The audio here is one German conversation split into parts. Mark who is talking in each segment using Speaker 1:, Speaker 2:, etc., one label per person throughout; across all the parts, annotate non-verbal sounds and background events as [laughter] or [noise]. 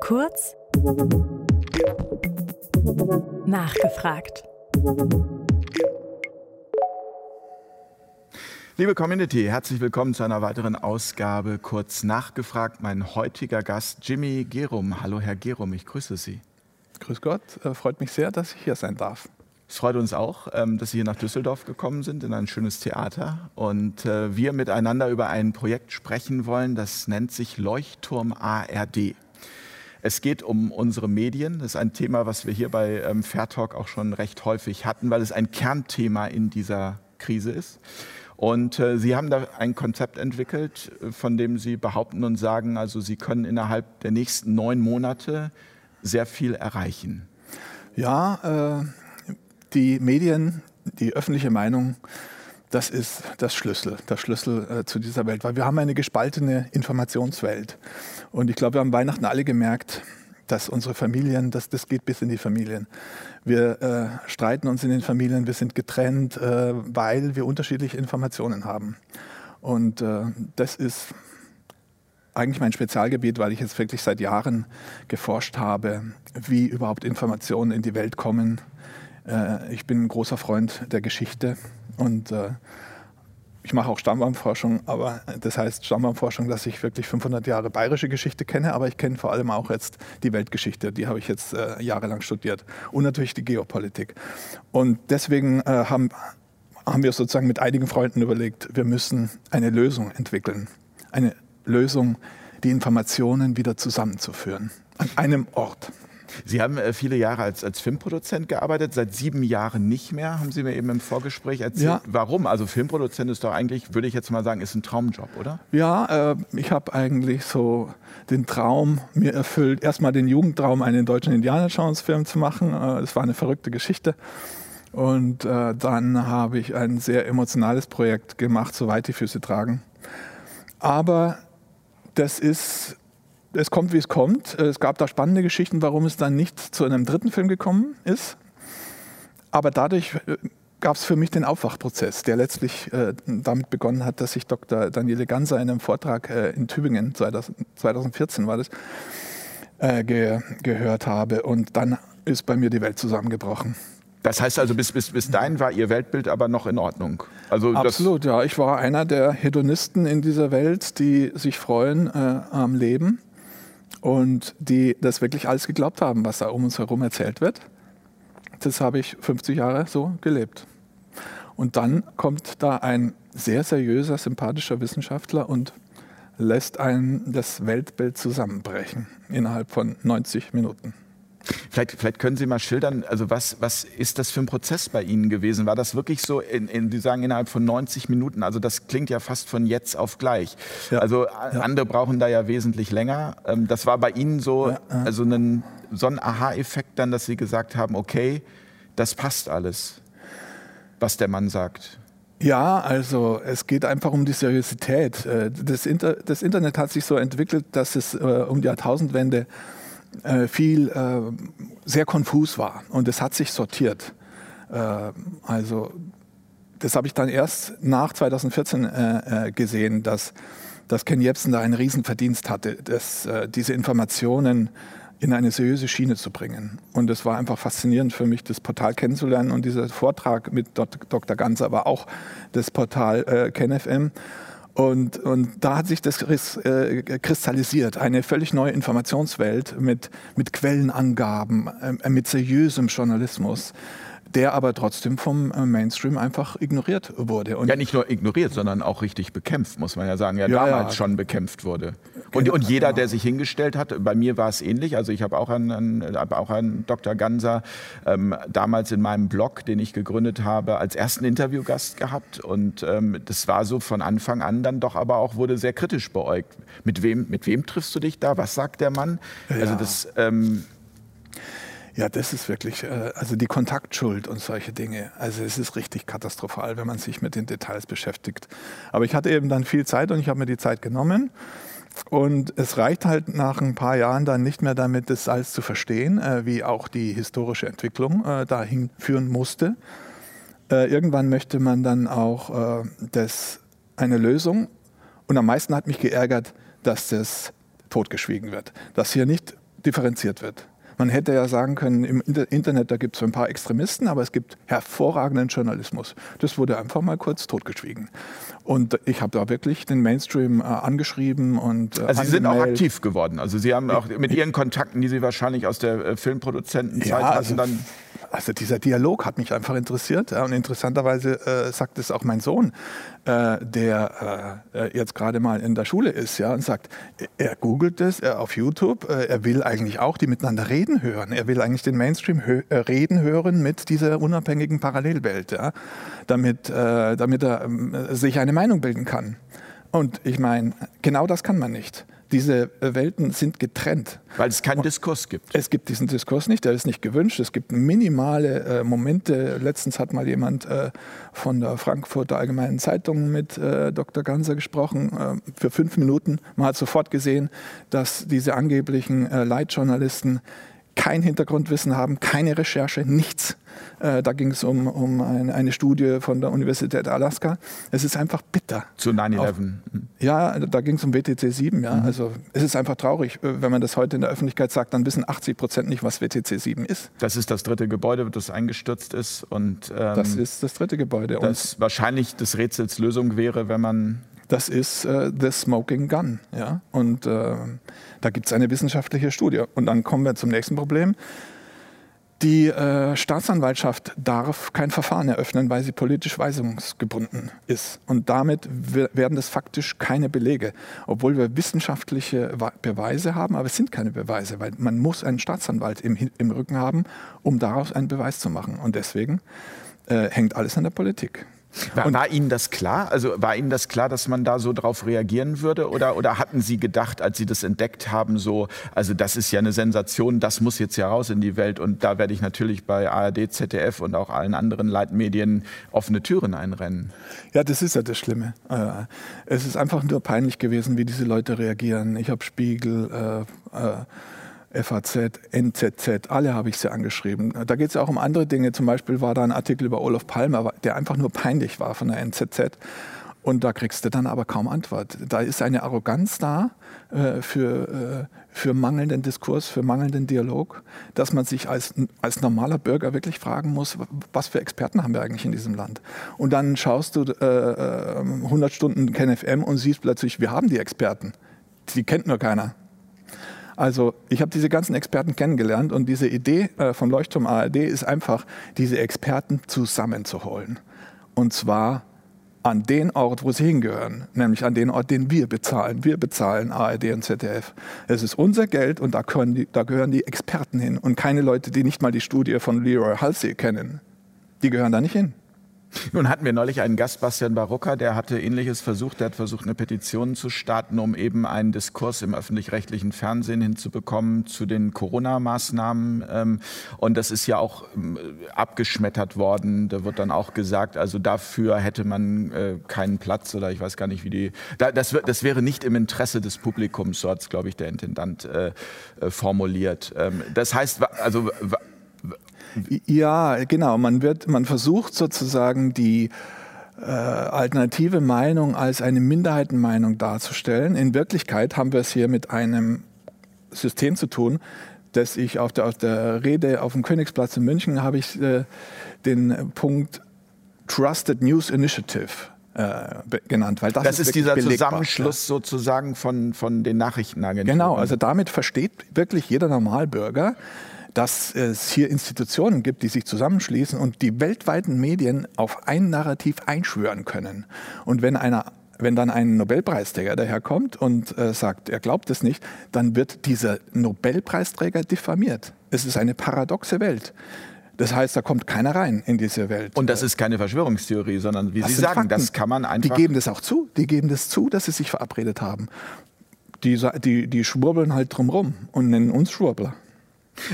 Speaker 1: Kurz nachgefragt.
Speaker 2: Liebe Community, herzlich willkommen zu einer weiteren Ausgabe Kurz nachgefragt. Mein heutiger Gast Jimmy Gerum. Hallo Herr Gerum, ich grüße Sie.
Speaker 3: Grüß Gott, äh, freut mich sehr, dass ich hier sein darf.
Speaker 2: Es freut uns auch, ähm, dass Sie hier nach Düsseldorf gekommen sind, in ein schönes Theater. Und äh, wir miteinander über ein Projekt sprechen wollen, das nennt sich Leuchtturm ARD. Es geht um unsere Medien. Das ist ein Thema, was wir hier bei ähm, Fair Talk auch schon recht häufig hatten, weil es ein Kernthema in dieser Krise ist. Und äh, Sie haben da ein Konzept entwickelt, von dem Sie behaupten und sagen, also Sie können innerhalb der nächsten neun Monate sehr viel erreichen.
Speaker 3: Ja, äh, die Medien, die öffentliche Meinung, das ist das Schlüssel, der Schlüssel äh, zu dieser Welt, weil wir haben eine gespaltene Informationswelt. Und ich glaube, wir haben Weihnachten alle gemerkt, dass unsere Familien, das, das geht bis in die Familien. Wir äh, streiten uns in den Familien, wir sind getrennt, äh, weil wir unterschiedliche Informationen haben. Und äh, das ist eigentlich mein Spezialgebiet, weil ich jetzt wirklich seit Jahren geforscht habe, wie überhaupt Informationen in die Welt kommen, äh, ich bin ein großer Freund der Geschichte und äh, ich mache auch Stammbaumforschung, aber das heißt Stammbaumforschung, dass ich wirklich 500 Jahre bayerische Geschichte kenne, aber ich kenne vor allem auch jetzt die Weltgeschichte, die habe ich jetzt äh, jahrelang studiert und natürlich die Geopolitik. Und deswegen äh, haben, haben wir sozusagen mit einigen Freunden überlegt, wir müssen eine Lösung entwickeln, eine Lösung, die Informationen wieder zusammenzuführen an einem Ort.
Speaker 2: Sie haben äh, viele Jahre als, als Filmproduzent gearbeitet, seit sieben Jahren nicht mehr, haben Sie mir eben im Vorgespräch erzählt. Ja. Warum? Also Filmproduzent ist doch eigentlich, würde ich jetzt mal sagen, ist ein Traumjob, oder?
Speaker 3: Ja, äh, ich habe eigentlich so den Traum mir erfüllt, erstmal den Jugendtraum, einen deutschen Indiana Jones Film zu machen. Äh, das war eine verrückte Geschichte. Und äh, dann habe ich ein sehr emotionales Projekt gemacht, soweit die Füße tragen. Aber das ist es kommt, wie es kommt. Es gab da spannende Geschichten, warum es dann nicht zu einem dritten Film gekommen ist. Aber dadurch äh, gab es für mich den Aufwachprozess, der letztlich äh, damit begonnen hat, dass ich Dr. Daniele Ganser in einem Vortrag äh, in Tübingen, 2000, 2014 war das, äh, ge gehört habe. Und dann ist bei mir die Welt zusammengebrochen.
Speaker 2: Das heißt also, bis, bis, bis dahin war Ihr Weltbild aber noch in Ordnung.
Speaker 3: Also Absolut, ja. Ich war einer der Hedonisten in dieser Welt, die sich freuen äh, am Leben und die das wirklich alles geglaubt haben, was da um uns herum erzählt wird. Das habe ich 50 Jahre so gelebt. Und dann kommt da ein sehr seriöser, sympathischer Wissenschaftler und lässt einen das Weltbild zusammenbrechen innerhalb von 90 Minuten.
Speaker 2: Vielleicht, vielleicht können Sie mal schildern, also was, was ist das für ein Prozess bei Ihnen gewesen? War das wirklich so, in, in, Sie sagen innerhalb von 90 Minuten, also das klingt ja fast von jetzt auf gleich. Ja. Also ja. andere brauchen da ja wesentlich länger. Ähm, das war bei Ihnen so, ja. also ein, so ein Aha-Effekt dann, dass Sie gesagt haben, okay, das passt alles, was der Mann sagt.
Speaker 3: Ja, also es geht einfach um die Seriosität. Äh, das, Inter das Internet hat sich so entwickelt, dass es äh, um die Jahrtausendwende äh, viel äh, sehr konfus war und es hat sich sortiert. Äh, also das habe ich dann erst nach 2014 äh, gesehen, dass, dass Ken Jebsen da einen Riesenverdienst hatte, dass, diese Informationen in eine seriöse Schiene zu bringen. Und es war einfach faszinierend für mich, das Portal kennenzulernen. Und dieser Vortrag mit Dr. Ganser war auch das Portal äh, KenFM. Und, und da hat sich das äh, kristallisiert, eine völlig neue Informationswelt mit, mit Quellenangaben, äh, mit seriösem Journalismus der aber trotzdem vom äh, Mainstream einfach ignoriert wurde.
Speaker 2: Und ja, nicht nur ignoriert, sondern auch richtig bekämpft, muss man ja sagen, ja, ja damals ja. schon bekämpft wurde. Und, genau, und jeder, der sich hingestellt hat, bei mir war es ähnlich, also ich habe auch einen, einen, auch einen Dr. Ganser ähm, damals in meinem Blog, den ich gegründet habe, als ersten Interviewgast gehabt und ähm, das war so von Anfang an dann doch aber auch, wurde sehr kritisch beäugt. Mit wem, mit wem triffst du dich da? Was sagt der Mann? Also das... Ähm,
Speaker 3: ja, das ist wirklich, äh, also die Kontaktschuld und solche Dinge. Also es ist richtig katastrophal, wenn man sich mit den Details beschäftigt. Aber ich hatte eben dann viel Zeit und ich habe mir die Zeit genommen. Und es reicht halt nach ein paar Jahren dann nicht mehr damit, das alles zu verstehen, äh, wie auch die historische Entwicklung äh, dahin führen musste. Irgendwann möchte man dann auch das, eine Lösung. Und am meisten hat mich geärgert, dass das totgeschwiegen wird, dass hier nicht differenziert wird. Man hätte ja sagen können, im Internet, da gibt es ein paar Extremisten, aber es gibt hervorragenden Journalismus. Das wurde einfach mal kurz totgeschwiegen. Und ich habe da wirklich den Mainstream äh, angeschrieben und
Speaker 2: äh, Also Sie sind auch aktiv geworden. Also Sie haben auch mit Ihren Kontakten, die Sie wahrscheinlich aus der äh, Filmproduzentenzeit ja,
Speaker 3: also, hatten, dann also dieser Dialog hat mich einfach interessiert. Ja, und interessanterweise äh, sagt es auch mein Sohn, äh, der äh, äh, jetzt gerade mal in der Schule ist, ja, und sagt, er googelt es er auf YouTube, äh, er will eigentlich auch die miteinander reden hören. Er will eigentlich den Mainstream hö äh, reden hören mit dieser unabhängigen Parallelwelt, ja, damit, damit er ähm, sich eine Meinung bilden kann. Und ich meine, genau das kann man nicht. Diese Welten sind getrennt.
Speaker 2: Weil es keinen Diskurs gibt.
Speaker 3: Es gibt diesen Diskurs nicht, der ist nicht gewünscht. Es gibt minimale äh, Momente. Letztens hat mal jemand äh, von der Frankfurter Allgemeinen Zeitung mit äh, Dr. Ganser gesprochen, äh, für fünf Minuten. Man hat sofort gesehen, dass diese angeblichen äh, Leitjournalisten kein Hintergrundwissen haben, keine Recherche, nichts. Äh, da ging es um, um eine, eine, Studie von der Universität Alaska. Es ist einfach bitter.
Speaker 2: Zu 9-11.
Speaker 3: Ja, da ging es um WTC 7. Ja. Mhm. Also es ist einfach traurig, äh, wenn man das heute in der Öffentlichkeit sagt, dann wissen 80 Prozent nicht, was WTC 7 ist.
Speaker 2: Das ist das dritte Gebäude, das eingestürzt ist. Und,
Speaker 3: ähm, das ist das dritte Gebäude.
Speaker 2: Das und wahrscheinlich des Rätsels Lösung wäre, wenn man
Speaker 3: das ist äh, The Smoking Gun. Ja? Und äh, da gibt es eine wissenschaftliche Studie. Und dann kommen wir zum nächsten Problem. Die äh, Staatsanwaltschaft darf kein Verfahren eröffnen, weil sie politisch weisungsgebunden ist. Und damit werden das faktisch keine Belege, obwohl wir wissenschaftliche Beweise haben, aber es sind keine Beweise, weil man muss einen Staatsanwalt im, im Rücken haben, um daraus einen Beweis zu machen. Und deswegen äh, hängt alles an der Politik.
Speaker 2: War, war, Ihnen das klar? Also war Ihnen das klar, dass man da so drauf reagieren würde? Oder, oder hatten Sie gedacht, als Sie das entdeckt haben, so, also das ist ja eine Sensation, das muss jetzt ja raus in die Welt und da werde ich natürlich bei ARD, ZDF und auch allen anderen Leitmedien offene Türen einrennen?
Speaker 3: Ja, das ist ja das Schlimme. Äh, es ist einfach nur peinlich gewesen, wie diese Leute reagieren. Ich habe Spiegel, äh, äh, FAZ, NZZ, alle habe ich sie angeschrieben. Da geht es ja auch um andere Dinge. Zum Beispiel war da ein Artikel über Olaf Palmer, der einfach nur peinlich war von der NZZ. Und da kriegst du dann aber kaum Antwort. Da ist eine Arroganz da äh, für, äh, für mangelnden Diskurs, für mangelnden Dialog, dass man sich als, als normaler Bürger wirklich fragen muss, was für Experten haben wir eigentlich in diesem Land? Und dann schaust du äh, 100 äh, Stunden KenFM und siehst plötzlich, wir haben die Experten. Die kennt nur keiner. Also ich habe diese ganzen Experten kennengelernt und diese Idee äh, von Leuchtturm ARD ist einfach, diese Experten zusammenzuholen. Und zwar an den Ort, wo sie hingehören, nämlich an den Ort, den wir bezahlen. Wir bezahlen ARD und ZDF. Es ist unser Geld und da, die, da gehören die Experten hin und keine Leute, die nicht mal die Studie von Leroy Halsey kennen. Die gehören da nicht hin. [laughs]
Speaker 2: Nun hatten wir neulich einen Gast, Bastian Barocca, der hatte Ähnliches versucht. Der hat versucht, eine Petition zu starten, um eben einen Diskurs im öffentlich-rechtlichen Fernsehen hinzubekommen zu den Corona-Maßnahmen. Ähm, und das ist ja auch ähm, abgeschmettert worden. Da wird dann auch gesagt, also dafür hätte man äh, keinen Platz oder ich weiß gar nicht, wie die. Das, das wäre nicht im Interesse des Publikums, so hat es, glaube ich, der Intendant äh, äh, formuliert. Ähm, das heißt, also
Speaker 3: ja, genau. Man, wird, man versucht sozusagen die äh, alternative Meinung als eine Minderheitenmeinung darzustellen. In Wirklichkeit haben wir es hier mit einem System zu tun, das ich auf der, auf der Rede auf dem Königsplatz in München habe ich äh, den Punkt Trusted News Initiative äh, genannt,
Speaker 2: weil das, das ist, ist dieser Zusammenschluss ja. sozusagen von, von den Nachrichtenagenturen.
Speaker 3: Genau, also damit versteht wirklich jeder Normalbürger, dass es hier Institutionen gibt, die sich zusammenschließen und die weltweiten Medien auf ein Narrativ einschwören können. Und wenn einer wenn dann ein Nobelpreisträger daherkommt und äh, sagt, er glaubt es nicht, dann wird dieser Nobelpreisträger diffamiert. Es ist eine paradoxe Welt. Das heißt, da kommt keiner rein in diese Welt.
Speaker 2: Und das ist keine Verschwörungstheorie, sondern wie das Sie sagen, Fakten. das kann man einfach.
Speaker 3: Die geben das auch zu. Die geben das zu, dass sie sich verabredet haben. Die, die, die schwurbeln halt drumrum und nennen uns Schwurbler.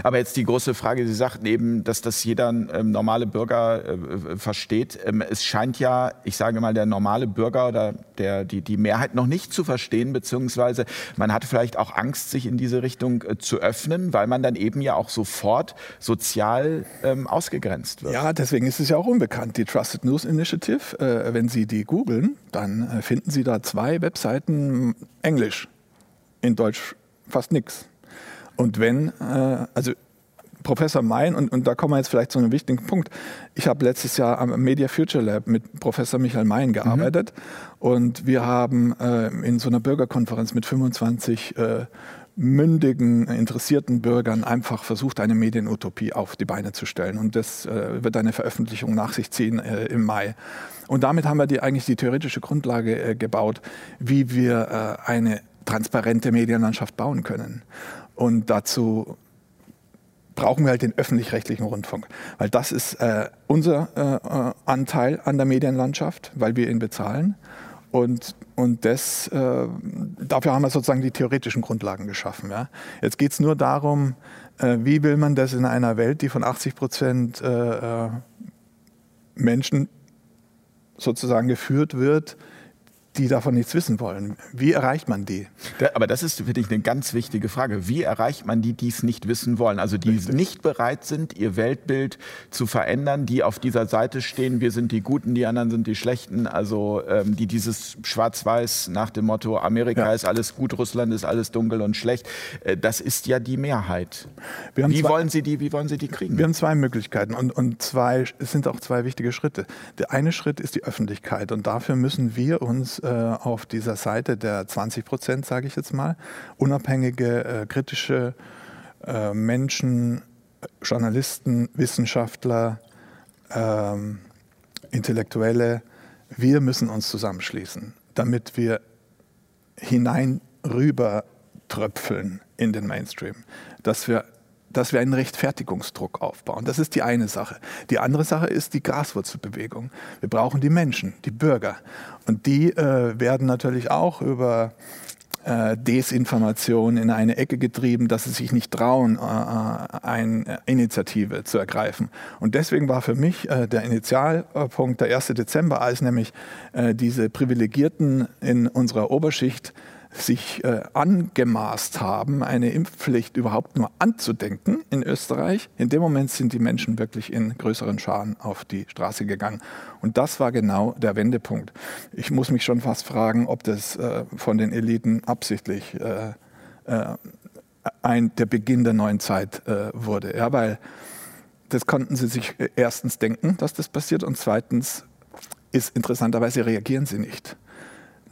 Speaker 2: Aber jetzt die große Frage, Sie sagten eben, dass das jeder ähm, normale Bürger äh, versteht. Ähm, es scheint ja, ich sage mal, der normale Bürger oder der, die, die Mehrheit noch nicht zu verstehen, beziehungsweise man hat vielleicht auch Angst, sich in diese Richtung äh, zu öffnen, weil man dann eben ja auch sofort sozial ähm, ausgegrenzt wird.
Speaker 3: Ja, deswegen ist es ja auch unbekannt. Die Trusted News Initiative, äh, wenn Sie die googeln, dann äh, finden Sie da zwei Webseiten Englisch. In Deutsch fast nichts. Und wenn, äh, also Professor Mein, und, und da kommen wir jetzt vielleicht zu einem wichtigen Punkt. Ich habe letztes Jahr am Media Future Lab mit Professor Michael Mein gearbeitet mhm. und wir haben äh, in so einer Bürgerkonferenz mit 25 äh, mündigen, interessierten Bürgern einfach versucht, eine Medienutopie auf die Beine zu stellen. Und das äh, wird eine Veröffentlichung nach sich ziehen äh, im Mai. Und damit haben wir die, eigentlich die theoretische Grundlage äh, gebaut, wie wir äh, eine transparente Medienlandschaft bauen können. Und dazu brauchen wir halt den öffentlich-rechtlichen Rundfunk, weil das ist äh, unser äh, Anteil an der Medienlandschaft, weil wir ihn bezahlen. Und, und das, äh, dafür haben wir sozusagen die theoretischen Grundlagen geschaffen. Ja. Jetzt geht es nur darum, äh, wie will man das in einer Welt, die von 80 Prozent äh, äh, Menschen sozusagen geführt wird, die davon nichts wissen wollen. Wie erreicht man die?
Speaker 2: aber das ist, finde ich, eine ganz wichtige Frage. Wie erreicht man die, die es nicht wissen wollen? Also die Richtig. nicht bereit sind, ihr Weltbild zu verändern, die auf dieser Seite stehen, wir sind die Guten, die anderen sind die Schlechten. Also ähm, die dieses Schwarz-Weiß nach dem Motto, Amerika ja. ist alles gut, Russland ist alles dunkel und schlecht. Äh, das ist ja die Mehrheit. wie, zwei, wollen Sie die, wie wollen Sie die kriegen?
Speaker 3: Wir haben zwei Möglichkeiten und, und zwei, es sind auch zwei wichtige Schritte. Der eine Schritt ist die Öffentlichkeit und dafür müssen wir uns äh, auf dieser Seite der 20 Prozent, sage ich jetzt mal, unabhängige, äh, kritische äh, Menschen, Journalisten, Wissenschaftler, ähm, Intellektuelle, wir müssen uns zusammenschließen, damit wir hinein rüber tröpfeln in den Mainstream, dass wir dass wir einen Rechtfertigungsdruck aufbauen. Das ist die eine Sache. Die andere Sache ist die Graswurzelbewegung. Wir brauchen die Menschen, die Bürger. Und die äh, werden natürlich auch über äh, Desinformation in eine Ecke getrieben, dass sie sich nicht trauen, äh, äh eine Initiative zu ergreifen. Und deswegen war für mich äh, der Initialpunkt der 1. Dezember, als nämlich äh, diese Privilegierten in unserer Oberschicht sich äh, angemaßt haben, eine Impfpflicht überhaupt nur anzudenken in Österreich. In dem Moment sind die Menschen wirklich in größeren Scharen auf die Straße gegangen. Und das war genau der Wendepunkt. Ich muss mich schon fast fragen, ob das äh, von den Eliten absichtlich äh, äh ein, der Beginn der neuen Zeit äh, wurde. Ja, weil das konnten sie sich äh, erstens denken, dass das passiert und zweitens ist interessanterweise reagieren sie nicht.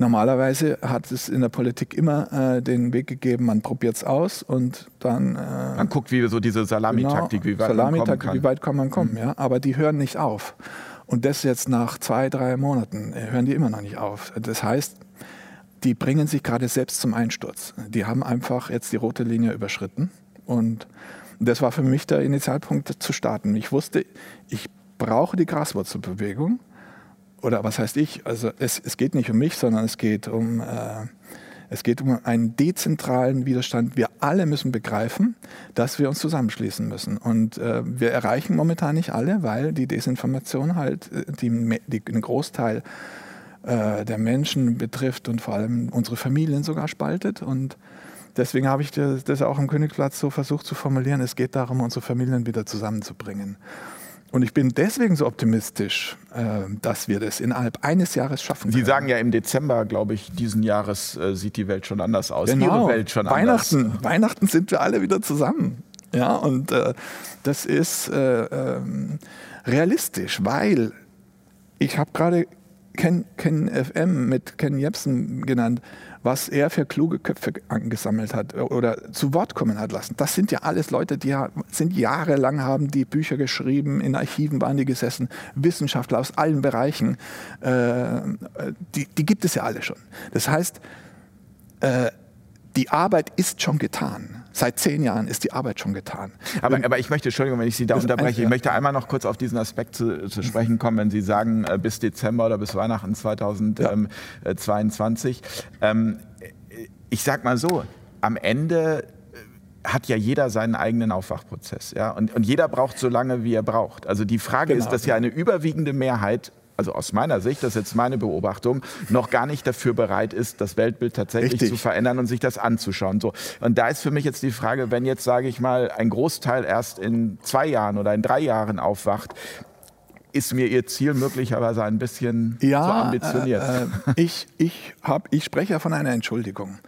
Speaker 3: Normalerweise hat es in der Politik immer äh, den Weg gegeben, man probiert es aus und dann.
Speaker 2: Äh, man guckt, wie so diese Salamitaktik,
Speaker 3: genau, wie weit Salami man kommen kann. Wie weit kann man kommen, mhm. ja? Aber die hören nicht auf. Und das jetzt nach zwei, drei Monaten äh, hören die immer noch nicht auf. Das heißt, die bringen sich gerade selbst zum Einsturz. Die haben einfach jetzt die rote Linie überschritten. Und das war für mich der Initialpunkt zu starten. Ich wusste, ich brauche die Graswurzelbewegung oder was heißt ich? Also es, es geht nicht um mich, sondern es geht um, äh, es geht um einen dezentralen Widerstand. Wir alle müssen begreifen, dass wir uns zusammenschließen müssen. Und äh, wir erreichen momentan nicht alle, weil die Desinformation halt äh, die, die, den Großteil äh, der Menschen betrifft und vor allem unsere Familien sogar spaltet. Und deswegen habe ich das, auch am Königsplatz so versucht zu formulieren. Es geht darum, unsere Familien wieder zusammenzubringen. Und ich bin deswegen so optimistisch, äh, dass wir das innerhalb eines Jahres schaffen.
Speaker 2: Sie sagen ja im Dezember, glaube ich, diesen Jahres äh, sieht die Welt schon anders aus.
Speaker 3: Genau.
Speaker 2: Ihre Welt schon
Speaker 3: Weihnachten, anders. Weihnachten sind wir alle wieder zusammen. Ja, und äh, das ist äh, ähm, realistisch, weil ich habe gerade Ken, Ken FM mit Ken Jebsen genannt was er für kluge Köpfe angesammelt hat oder zu Wort kommen hat lassen. Das sind ja alles Leute, die sind jahrelang haben die Bücher geschrieben, in Archiven waren die gesessen, Wissenschaftler aus allen Bereichen, äh, die, die, gibt es ja alle schon. Das heißt, äh, die Arbeit ist schon getan. Seit zehn Jahren ist die Arbeit schon getan.
Speaker 2: Aber, aber ich möchte, Entschuldigung, wenn ich Sie da unterbreche, ich möchte einmal noch kurz auf diesen Aspekt zu, zu sprechen kommen, wenn Sie sagen, äh, bis Dezember oder bis Weihnachten 2022. Ja. Ähm, ich sag mal so, am Ende äh, hat ja jeder seinen eigenen Aufwachprozess. Ja? Und, und jeder braucht so lange, wie er braucht. Also die Frage genau. ist, dass ja eine überwiegende Mehrheit also aus meiner Sicht, das ist jetzt meine Beobachtung, noch gar nicht dafür bereit ist, das Weltbild tatsächlich Richtig. zu verändern und sich das anzuschauen. So. Und da ist für mich jetzt die Frage, wenn jetzt, sage ich mal, ein Großteil erst in zwei Jahren oder in drei Jahren aufwacht, ist mir Ihr Ziel möglicherweise ein bisschen
Speaker 3: ja,
Speaker 2: zu ambitioniert?
Speaker 3: Äh, äh, ich, ich, hab, ich spreche ja von einer Entschuldigung.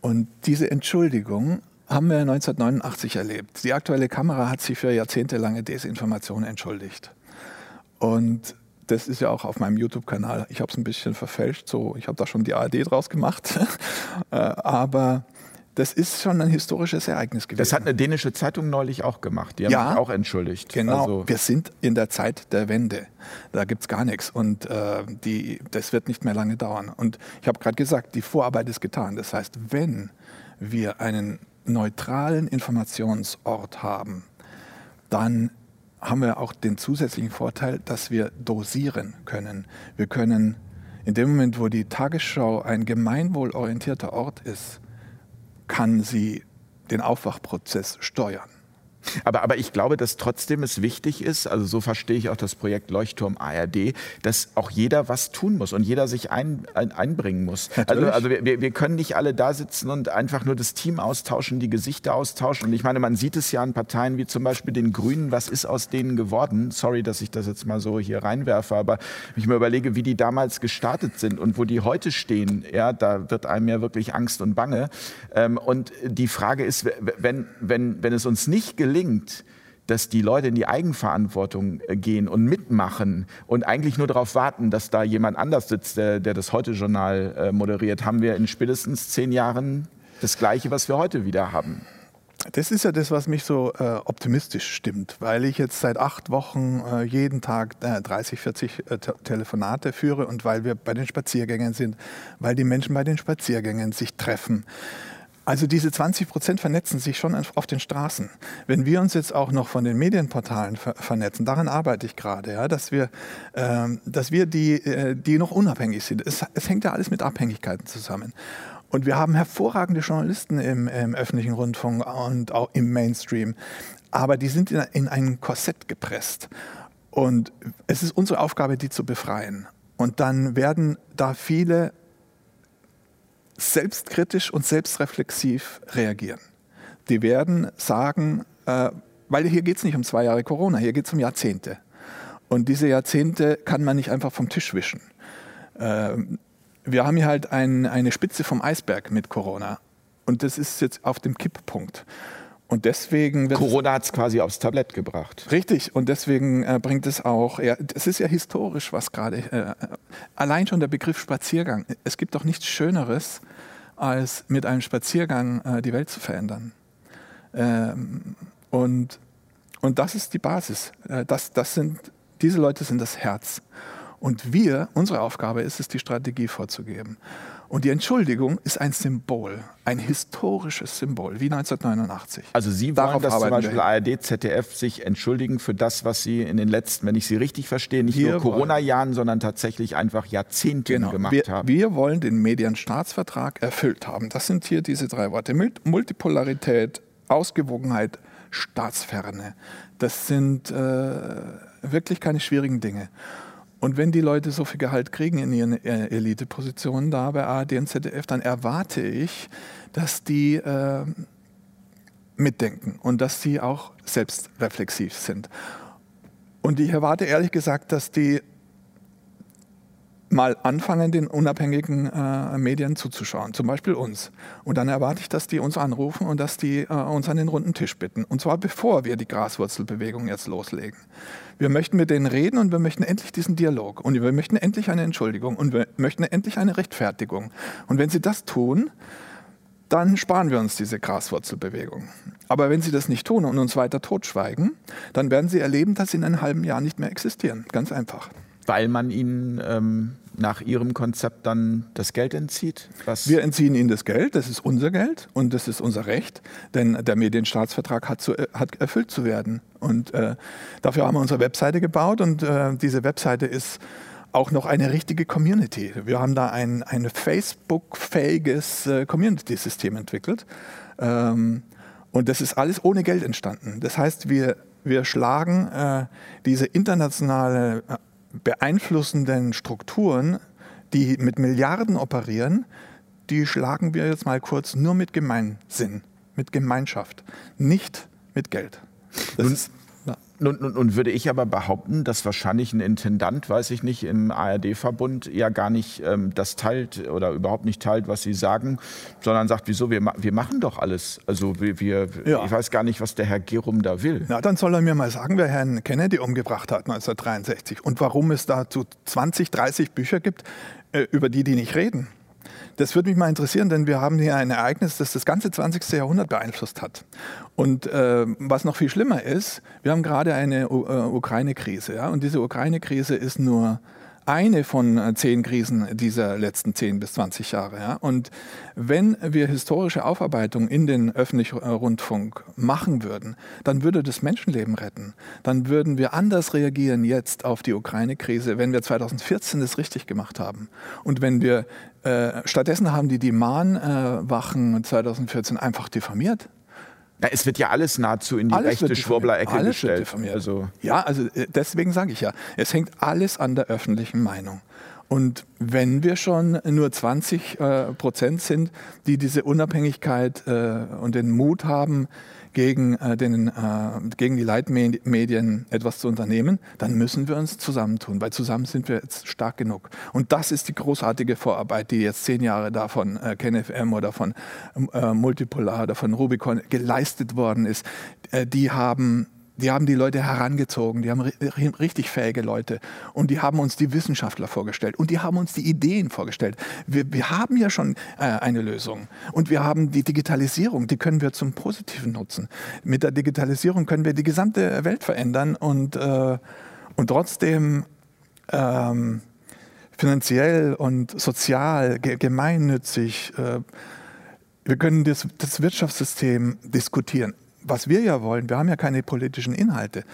Speaker 3: Und diese Entschuldigung haben wir 1989 erlebt. Die aktuelle Kamera hat sich für jahrzehntelange Desinformation entschuldigt. Und das ist ja auch auf meinem YouTube-Kanal. Ich habe es ein bisschen verfälscht, so ich habe da schon die ARD draus gemacht. [laughs] Äh, aber das ist schon ein historisches Ereignis gewesen.
Speaker 2: Das hat eine dänische Zeitung neulich auch gemacht. Die haben
Speaker 3: Ja.
Speaker 2: auch entschuldigt.
Speaker 3: Genau,
Speaker 2: Also,
Speaker 3: wir sind in der Zeit der Wende. Da gibt es gar nichts und äh, die, das wird nicht mehr lange dauern. Und ich habe gerade gesagt, die Vorarbeit ist getan. Das heißt, wenn wir einen neutralen Informationsort haben, dann haben wir auch den zusätzlichen Vorteil, dass wir dosieren können. Wir können in dem Moment, wo die Tagesschau ein gemeinwohlorientierter Ort ist, kann sie den Aufwachprozess steuern.
Speaker 2: Aber, aber ich glaube, dass trotzdem es wichtig ist, also so verstehe ich auch das Projekt Leuchtturm ARD, dass auch jeder was tun muss und jeder sich ein, ein, einbringen muss. Also,
Speaker 3: Natürlich.
Speaker 2: also wir, wir wir können nicht alle da sitzen und einfach nur das Team austauschen, die Gesichter austauschen. Und ich meine, man sieht es ja an Parteien wie zum Beispiel den Grünen, was ist aus denen geworden? Sorry, dass ich das jetzt mal so hier reinwerfe, aber wenn ich mir überlege, wie die damals gestartet sind und wo die heute stehen, ja, da wird einem ja wirklich Angst und Bange. Ähm, und die Frage ist, wenn, wenn, wenn es uns nicht gelingt, dass die Leute in die Eigenverantwortung äh, gehen und mitmachen und eigentlich nur darauf warten, dass da jemand anders sitzt, der, der das Heute-Journal äh, moderiert, haben wir in spätestens zehn Jahren das Gleiche, was wir heute wieder haben.
Speaker 3: Das ist ja das, was mich so äh, optimistisch stimmt, weil ich jetzt seit acht Wochen äh, jeden Tag äh, 30, 40 äh, Te Telefonate führe und weil wir bei den Spaziergängen sind, weil die Menschen bei den Spaziergängen sich treffen. Also diese 20 Prozent vernetzen sich schon auf den Straßen. Wenn wir uns jetzt auch noch von den Medienportalen ver vernetzen, daran arbeite ich gerade, ja, dass wir, ähm, dass wir die, äh, die noch unabhängig sind. Es, es hängt ja alles mit Abhängigkeiten zusammen. Und wir haben hervorragende Journalisten im, im öffentlichen Rundfunk und auch im Mainstream. Aber die sind in, in ein Korsett gepresst. Und es ist unsere Aufgabe, die zu befreien. Und dann werden da viele selbstkritisch und selbstreflexiv reagieren. Die werden sagen, äh, weil hier geht es nicht um zwei Jahre Corona, hier geht es um Jahrzehnte. Und diese Jahrzehnte kann man nicht einfach vom Tisch wischen. Ähm, wir haben hier halt ein, eine Spitze vom Eisberg mit Corona. Und das ist jetzt auf dem Kipppunkt. Und deswegen
Speaker 2: Corona hat es quasi aufs Tablett gebracht.
Speaker 3: Richtig, und deswegen äh, bringt es auch, ja, es ist ja historisch, was gerade, äh, allein schon der Begriff Spaziergang. Es gibt doch nichts Schöneres, als mit einem Spaziergang äh, die Welt zu verändern. Ähm, und, und das ist die Basis. Äh, das, das sind, diese Leute sind das Herz. Und wir, unsere Aufgabe ist es, die Strategie vorzugeben. Und die Entschuldigung ist ein Symbol, ein historisches Symbol, wie 1989.
Speaker 2: Also Sie wollen,
Speaker 3: Darauf
Speaker 2: dass zum Beispiel ARD, ZDF sich entschuldigen für das, was Sie in den letzten, wenn ich Sie richtig verstehe, nicht
Speaker 3: Wir
Speaker 2: nur Corona-Jahren, sondern tatsächlich einfach Jahrzehnten gemacht
Speaker 3: Genau. wir,
Speaker 2: haben.
Speaker 3: Wir wollen den Medienstaatsvertrag erfüllt haben. Das sind hier diese drei Worte. Mul- Multipolarität, Ausgewogenheit, Staatsferne. Das sind äh, wirklich keine schwierigen Dinge. Und wenn die Leute so viel Gehalt kriegen in ihren äh, Elitepositionen da bei ARD und ZDF, dann erwarte ich, dass die äh, mitdenken und dass sie auch selbstreflexiv sind. Und ich erwarte ehrlich gesagt, dass die mal anfangen, den unabhängigen äh, Medien zuzuschauen, zum Beispiel uns. Und dann erwarte ich, dass die uns anrufen und dass die äh, uns an den runden Tisch bitten. Und zwar bevor wir die Graswurzelbewegung jetzt loslegen. Wir möchten mit denen reden und wir möchten endlich diesen Dialog. Und wir möchten endlich eine Entschuldigung und wir möchten endlich eine Rechtfertigung. Und wenn sie das tun, dann sparen wir uns diese Graswurzelbewegung. Aber wenn sie das nicht tun und uns weiter totschweigen, dann werden sie erleben, dass sie in einem halben Jahr nicht mehr existieren. Ganz einfach.
Speaker 2: Weil man ihnen ähm, nach Ihrem Konzept dann das Geld entzieht? Was
Speaker 3: Wir entziehen ihnen das Geld, das ist unser Geld und das ist unser Recht, denn der Medienstaatsvertrag hat, zu, äh, hat erfüllt zu werden. Und äh, dafür haben wir unsere Webseite gebaut und äh, diese Webseite ist auch noch eine richtige Community. Wir haben da ein, ein Facebook-fähiges äh, Community-System entwickelt. Ähm, und das ist alles ohne Geld entstanden. Das heißt, wir, wir schlagen äh, diese internationale äh, beeinflussenden Strukturen, die mit Milliarden operieren, die schlagen wir jetzt mal kurz nur mit Gemeinsinn, mit Gemeinschaft, nicht mit Geld. Das
Speaker 2: Nun-
Speaker 3: ist.
Speaker 2: Nun, nun, nun, würde ich aber behaupten, dass wahrscheinlich ein Intendant, weiß ich nicht, im ARD-Verbund ja gar nicht ähm, das teilt oder überhaupt nicht teilt, was Sie sagen, sondern sagt, wieso, wir, wir machen doch alles. Also wir, wir ja. ich weiß gar nicht, was der Herr Gerum da will.
Speaker 3: Na, dann soll er mir mal sagen, wer Herrn Kennedy umgebracht hat 1963 und warum es dazu 20, 30 Bücher gibt, äh, über die die nicht reden. Das würde mich mal interessieren, denn wir haben hier ein Ereignis, das das ganze 20. Jahrhundert beeinflusst hat. Und äh, was noch viel schlimmer ist, wir haben gerade eine äh, Ukraine-Krise. Ja? Und diese Ukraine-Krise ist nur eine von äh, zehn Krisen dieser letzten zehn bis 20 Jahre. Ja? Und wenn wir historische Aufarbeitung in den öffentlichen Rundfunk machen würden, dann würde das Menschenleben retten. Dann würden wir anders reagieren jetzt auf die Ukraine-Krise, wenn wir 2014 das richtig gemacht haben. Und wenn wir äh, stattdessen haben die die Mahnwachen äh, 2014 einfach diffamiert.
Speaker 2: Ja, es wird ja alles nahezu in die alles rechte Schwurbler-Ecke gestellt.
Speaker 3: Also. Ja, also äh, deswegen sage ich ja, es hängt alles an der öffentlichen Meinung. Und wenn wir schon nur 20 äh, Prozent sind, die diese Unabhängigkeit äh, und den Mut haben, gegen, äh, den, äh, gegen die Leitmedien etwas zu unternehmen, dann müssen wir uns zusammentun, weil zusammen sind wir jetzt stark genug. Und das ist die großartige Vorarbeit, die jetzt zehn Jahre da von äh, KenFM oder von äh, Multipolar oder von Rubicon geleistet worden ist. Äh, die haben die haben die Leute herangezogen, die haben richtig fähige Leute und die haben uns die Wissenschaftler vorgestellt und die haben uns die Ideen vorgestellt. Wir, wir haben ja schon äh, eine Lösung und wir haben die Digitalisierung, die können wir zum Positiven nutzen. Mit der Digitalisierung können wir die gesamte Welt verändern und, äh, und trotzdem ähm, finanziell und sozial, ge gemeinnützig, äh, wir können das, das Wirtschaftssystem diskutieren was wir ja wollen, wir haben ja keine politischen Inhalte.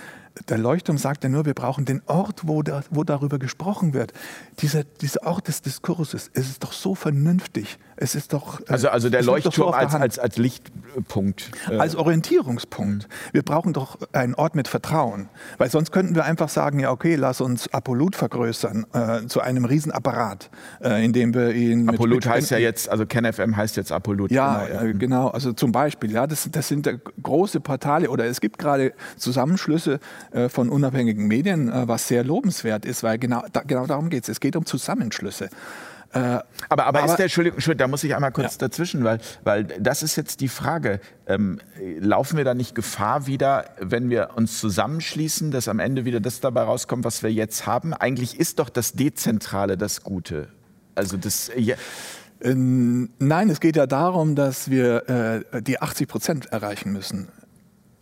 Speaker 3: Der Leuchtturm sagt ja nur, wir brauchen den Ort, wo, da, wo darüber gesprochen wird. Dieser, dieser Ort des Diskurses, es ist doch so vernünftig. Es ist doch.
Speaker 2: Äh, also, also der Leuchtturm als, als, als Lichtpunkt.
Speaker 3: Äh. Als Orientierungspunkt. Wir brauchen doch einen Ort mit Vertrauen. Weil sonst könnten wir einfach sagen, ja, okay, lass uns Apollut vergrößern äh, zu einem Riesenapparat, äh, indem wir ihn.
Speaker 2: Apollut heißt ja jetzt, also KenFM heißt jetzt Apollut.
Speaker 3: Ja, genau, ja. Äh, genau, also zum Beispiel, ja, das, das sind große Portale oder es gibt gerade Zusammenschlüsse von unabhängigen Medien, was sehr lobenswert ist, weil genau, da, genau darum geht es. Es geht um Zusammenschlüsse.
Speaker 2: Äh, aber, aber, aber, ist der, Entschuldigung, Entschuldigung, da muss ich einmal kurz ja. dazwischen, weil, weil das ist jetzt die Frage. Ähm, laufen wir da nicht Gefahr wieder, wenn wir uns zusammenschließen, dass am Ende wieder das dabei rauskommt, was wir jetzt haben? Eigentlich ist doch das Dezentrale das Gute. Also das. Ja.
Speaker 3: Nein, es geht ja darum, dass wir äh, die 80 Prozent erreichen müssen.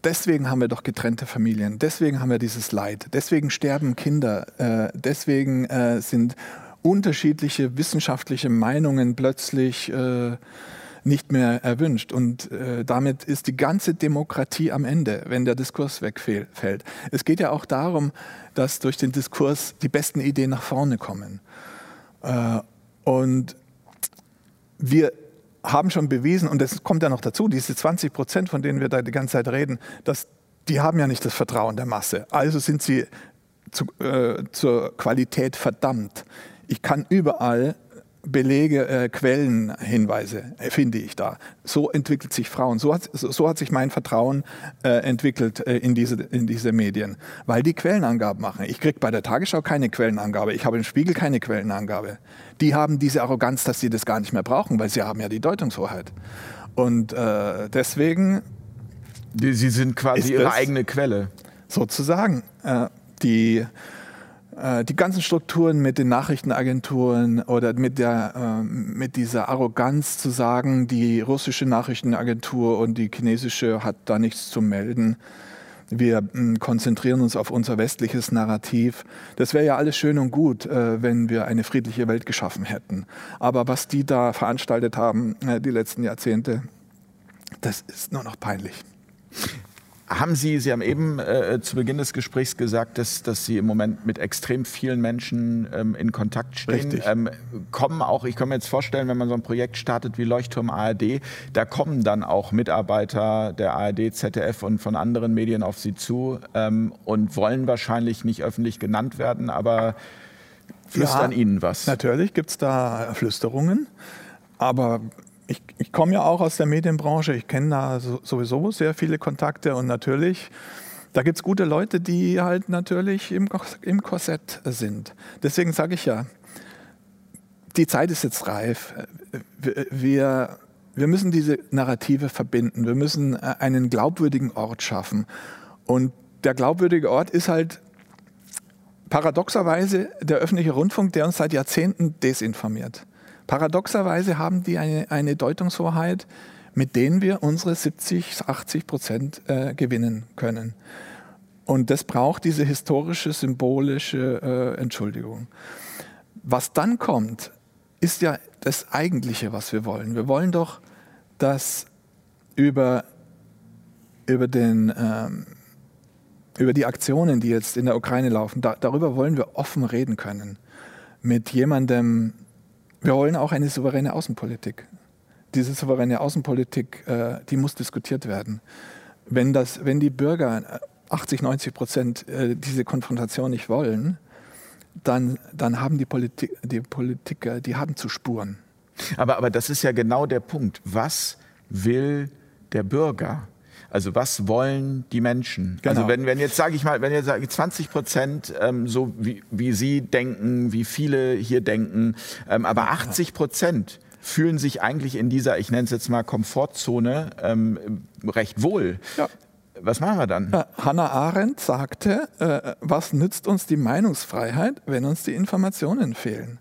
Speaker 3: Deswegen haben wir doch getrennte Familien, deswegen haben wir dieses Leid, deswegen sterben Kinder, äh, deswegen äh, sind unterschiedliche wissenschaftliche Meinungen plötzlich äh, nicht mehr erwünscht. Und äh, damit ist die ganze Demokratie am Ende, wenn der Diskurs wegfällt. Es geht ja auch darum, dass durch den Diskurs die besten Ideen nach vorne kommen. Äh, und wir haben schon bewiesen, und das kommt ja noch dazu, diese 20 Prozent, von denen wir da die ganze Zeit reden, dass, die haben ja nicht das Vertrauen der Masse. Also sind sie zu, äh, zur Qualität verdammt. Ich kann überall Belege, äh, Quellenhinweise äh, finde ich da. So entwickelt sich Frauen. So hat, so, so hat sich mein Vertrauen äh, entwickelt äh, in, diese, in diese Medien, weil die Quellenangaben machen. Ich kriege bei der Tagesschau keine Quellenangabe, ich habe im Spiegel keine Quellenangabe. Die haben diese Arroganz, dass sie das gar nicht mehr brauchen, weil sie haben ja die Deutungshoheit. Und äh, deswegen.
Speaker 2: Sie sind quasi ihre eigene Quelle.
Speaker 3: Sozusagen. Äh, die die ganzen Strukturen mit den Nachrichtenagenturen oder mit, der, äh, mit dieser Arroganz zu sagen, die russische Nachrichtenagentur und die chinesische hat da nichts zu melden. Wir hm, konzentrieren uns auf unser westliches Narrativ. Das wäre ja alles schön und gut, äh, wenn wir eine friedliche Welt geschaffen hätten. Aber was die da veranstaltet haben, die letzten Jahrzehnte, das ist nur noch peinlich.
Speaker 2: Haben Sie, Sie haben eben äh, zu Beginn des Gesprächs gesagt, dass, dass Sie im Moment mit extrem vielen Menschen ähm, in Kontakt stehen. Ähm, kommen auch, ich kann mir jetzt vorstellen, wenn man so ein Projekt startet wie Leuchtturm ARD, da kommen dann auch Mitarbeiter der ARD, ZDF und von anderen Medien auf Sie zu ähm, und wollen wahrscheinlich nicht öffentlich genannt werden, aber flüstern ja, Ihnen was.
Speaker 3: Natürlich gibt es da Flüsterungen, aber ich, ich komme ja auch aus der Medienbranche, ich kenne da sowieso sehr viele Kontakte und natürlich, Da gibt es gute Leute, die halt natürlich im, im Korsett sind. Deswegen sage ich ja, die Zeit ist jetzt reif. Wir, wir müssen diese Narrative verbinden. Wir müssen äh, einen glaubwürdigen Ort schaffen. Und der glaubwürdige Ort ist halt paradoxerweise der öffentliche Rundfunk, der uns seit Jahrzehnten desinformiert. Paradoxerweise haben die eine, eine Deutungshoheit, mit denen wir unsere 70, 80 Prozent äh, gewinnen können. Und das braucht diese historische, symbolische äh, Entschuldigung. Was dann kommt, ist ja das Eigentliche, was wir wollen. Wir wollen doch, dass über, über, den, ähm, über die Aktionen, die jetzt in der Ukraine laufen, da, darüber wollen wir offen reden können. Mit jemandem, wir wollen auch eine souveräne Außenpolitik. Diese souveräne Außenpolitik, äh, die muss diskutiert werden. Wenn, das, wenn die Bürger 80, 90 Prozent äh, diese Konfrontation nicht wollen, dann, dann haben die, Politik, die Politiker, die haben zu spuren.
Speaker 2: Aber, aber das ist ja genau der Punkt. Was will der Bürger? Also was wollen die Menschen? Also genau. Also wenn, wenn jetzt sage ich mal, wenn jetzt sage 20 Prozent ähm, so wie, wie Sie denken, wie viele hier denken, ähm, aber 80 Prozent fühlen sich eigentlich in dieser, ich nenne es jetzt mal Komfortzone, ähm, recht wohl. Ja. Was machen wir dann?
Speaker 3: Hannah Arendt sagte, äh, was nützt uns die Meinungsfreiheit, wenn uns die Informationen fehlen?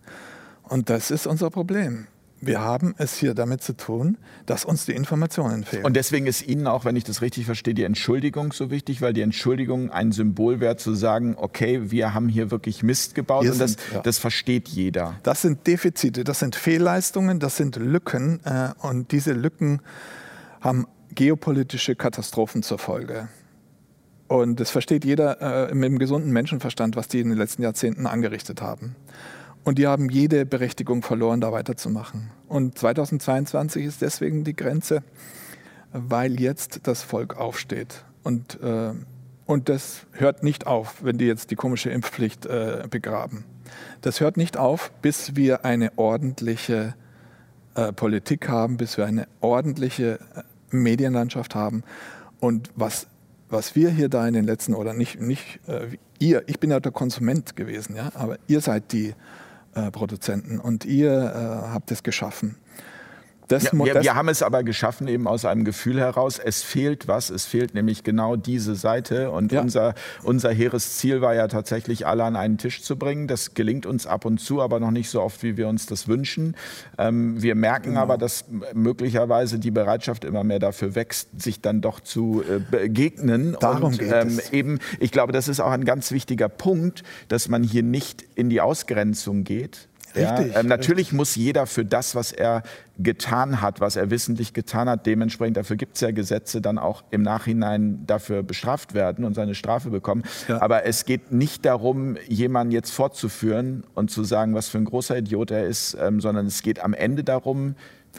Speaker 3: Und das ist unser Problem. Wir haben es hier damit zu tun, dass uns die Informationen fehlen.
Speaker 2: Und deswegen ist Ihnen auch, wenn ich das richtig verstehe, die Entschuldigung so wichtig, weil die Entschuldigung ein Symbol wäre, zu sagen, okay, wir haben hier wirklich Mist gebaut wir und das, ja. das versteht jeder.
Speaker 3: Das sind Defizite, das sind Fehlleistungen, das sind Lücken äh, und diese Lücken haben geopolitische Katastrophen zur Folge. Und das versteht jeder äh, mit dem gesunden Menschenverstand, was die in den letzten Jahrzehnten angerichtet haben. Und die haben jede Berechtigung verloren, da weiterzumachen. Und 2022 ist deswegen die Grenze, weil jetzt das Volk aufsteht. Und, äh, und das hört nicht auf, wenn die jetzt die komische Impfpflicht äh, begraben. Das hört nicht auf, bis wir eine ordentliche äh, Politik haben, bis wir eine ordentliche äh, Medienlandschaft haben. Und was, was wir hier da in den letzten, oder nicht, nicht äh, ihr, ich bin ja der Konsument gewesen, ja, aber ihr seid die Produzenten und ihr äh, habt es geschaffen.
Speaker 2: Das, ja, wir, wir, haben es aber geschaffen eben aus einem Gefühl heraus, es fehlt was, es fehlt nämlich genau diese Seite und ja. unser, unser hehres Ziel war ja tatsächlich, alle an einen Tisch zu bringen. Das gelingt uns ab und zu, aber noch nicht so oft, wie wir uns das wünschen. Ähm, wir merken genau. aber, dass möglicherweise die Bereitschaft immer mehr dafür wächst, sich dann doch zu äh, begegnen.
Speaker 3: Darum und geht ähm, es.
Speaker 2: eben, ich glaube, das ist auch ein ganz wichtiger Punkt, dass man hier nicht in die Ausgrenzung geht, Richtig. Ja, ähm, natürlich muss jeder für das, was er getan hat, was er wissentlich getan hat, dementsprechend, dafür gibt es ja Gesetze, dann auch im Nachhinein dafür bestraft werden und seine Strafe bekommen. Ja. Aber es geht nicht darum, jemanden jetzt fortzuführen und zu sagen, was für ein großer Idiot er ist, ähm, sondern es geht am Ende darum,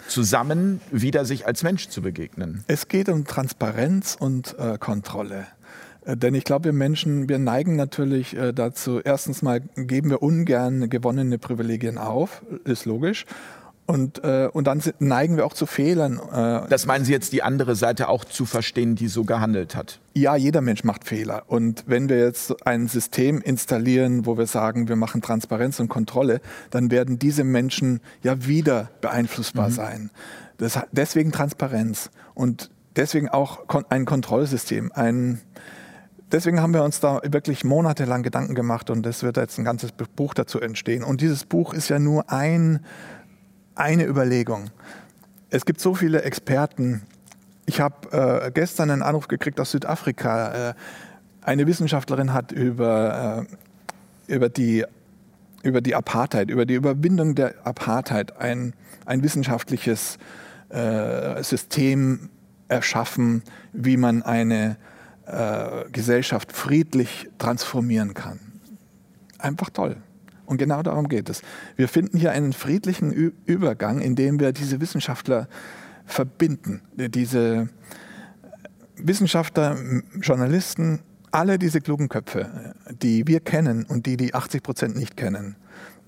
Speaker 2: zusammen wieder sich als Mensch zu begegnen.
Speaker 3: Es geht um Transparenz und äh, Kontrolle. Äh, denn ich glaube, wir Menschen, wir neigen natürlich äh, dazu, erstens mal geben wir ungern gewonnene Privilegien auf, ist logisch. Und, äh, und dann neigen wir auch zu Fehlern.
Speaker 2: Äh, das meinen Sie jetzt die andere Seite auch zu verstehen, die so gehandelt hat?
Speaker 3: Ja, jeder Mensch macht Fehler. Und wenn wir jetzt ein System installieren, wo wir sagen, wir machen Transparenz und Kontrolle, dann werden diese Menschen ja wieder beeinflussbar mhm. sein. Das, deswegen Transparenz und deswegen auch ein Kontrollsystem, ein deswegen haben wir uns da wirklich monatelang Gedanken gemacht und es wird jetzt ein ganzes Buch dazu entstehen. Und dieses Buch ist ja nur ein, eine Überlegung. Es gibt so viele Experten. Ich habe äh, gestern einen Anruf gekriegt aus Südafrika. Äh, eine Wissenschaftlerin hat über, äh, über, die, über die Apartheid, über die Überwindung der Apartheid ein, ein wissenschaftliches äh, System erschaffen, wie man eine äh, Gesellschaft friedlich transformieren kann. Einfach toll. Und genau darum geht es. Wir finden hier einen friedlichen Ü Übergang, indem wir diese Wissenschaftler verbinden. Diese Wissenschaftler, Journalisten, alle diese klugen Köpfe, die wir kennen und die die 80 Prozent nicht kennen,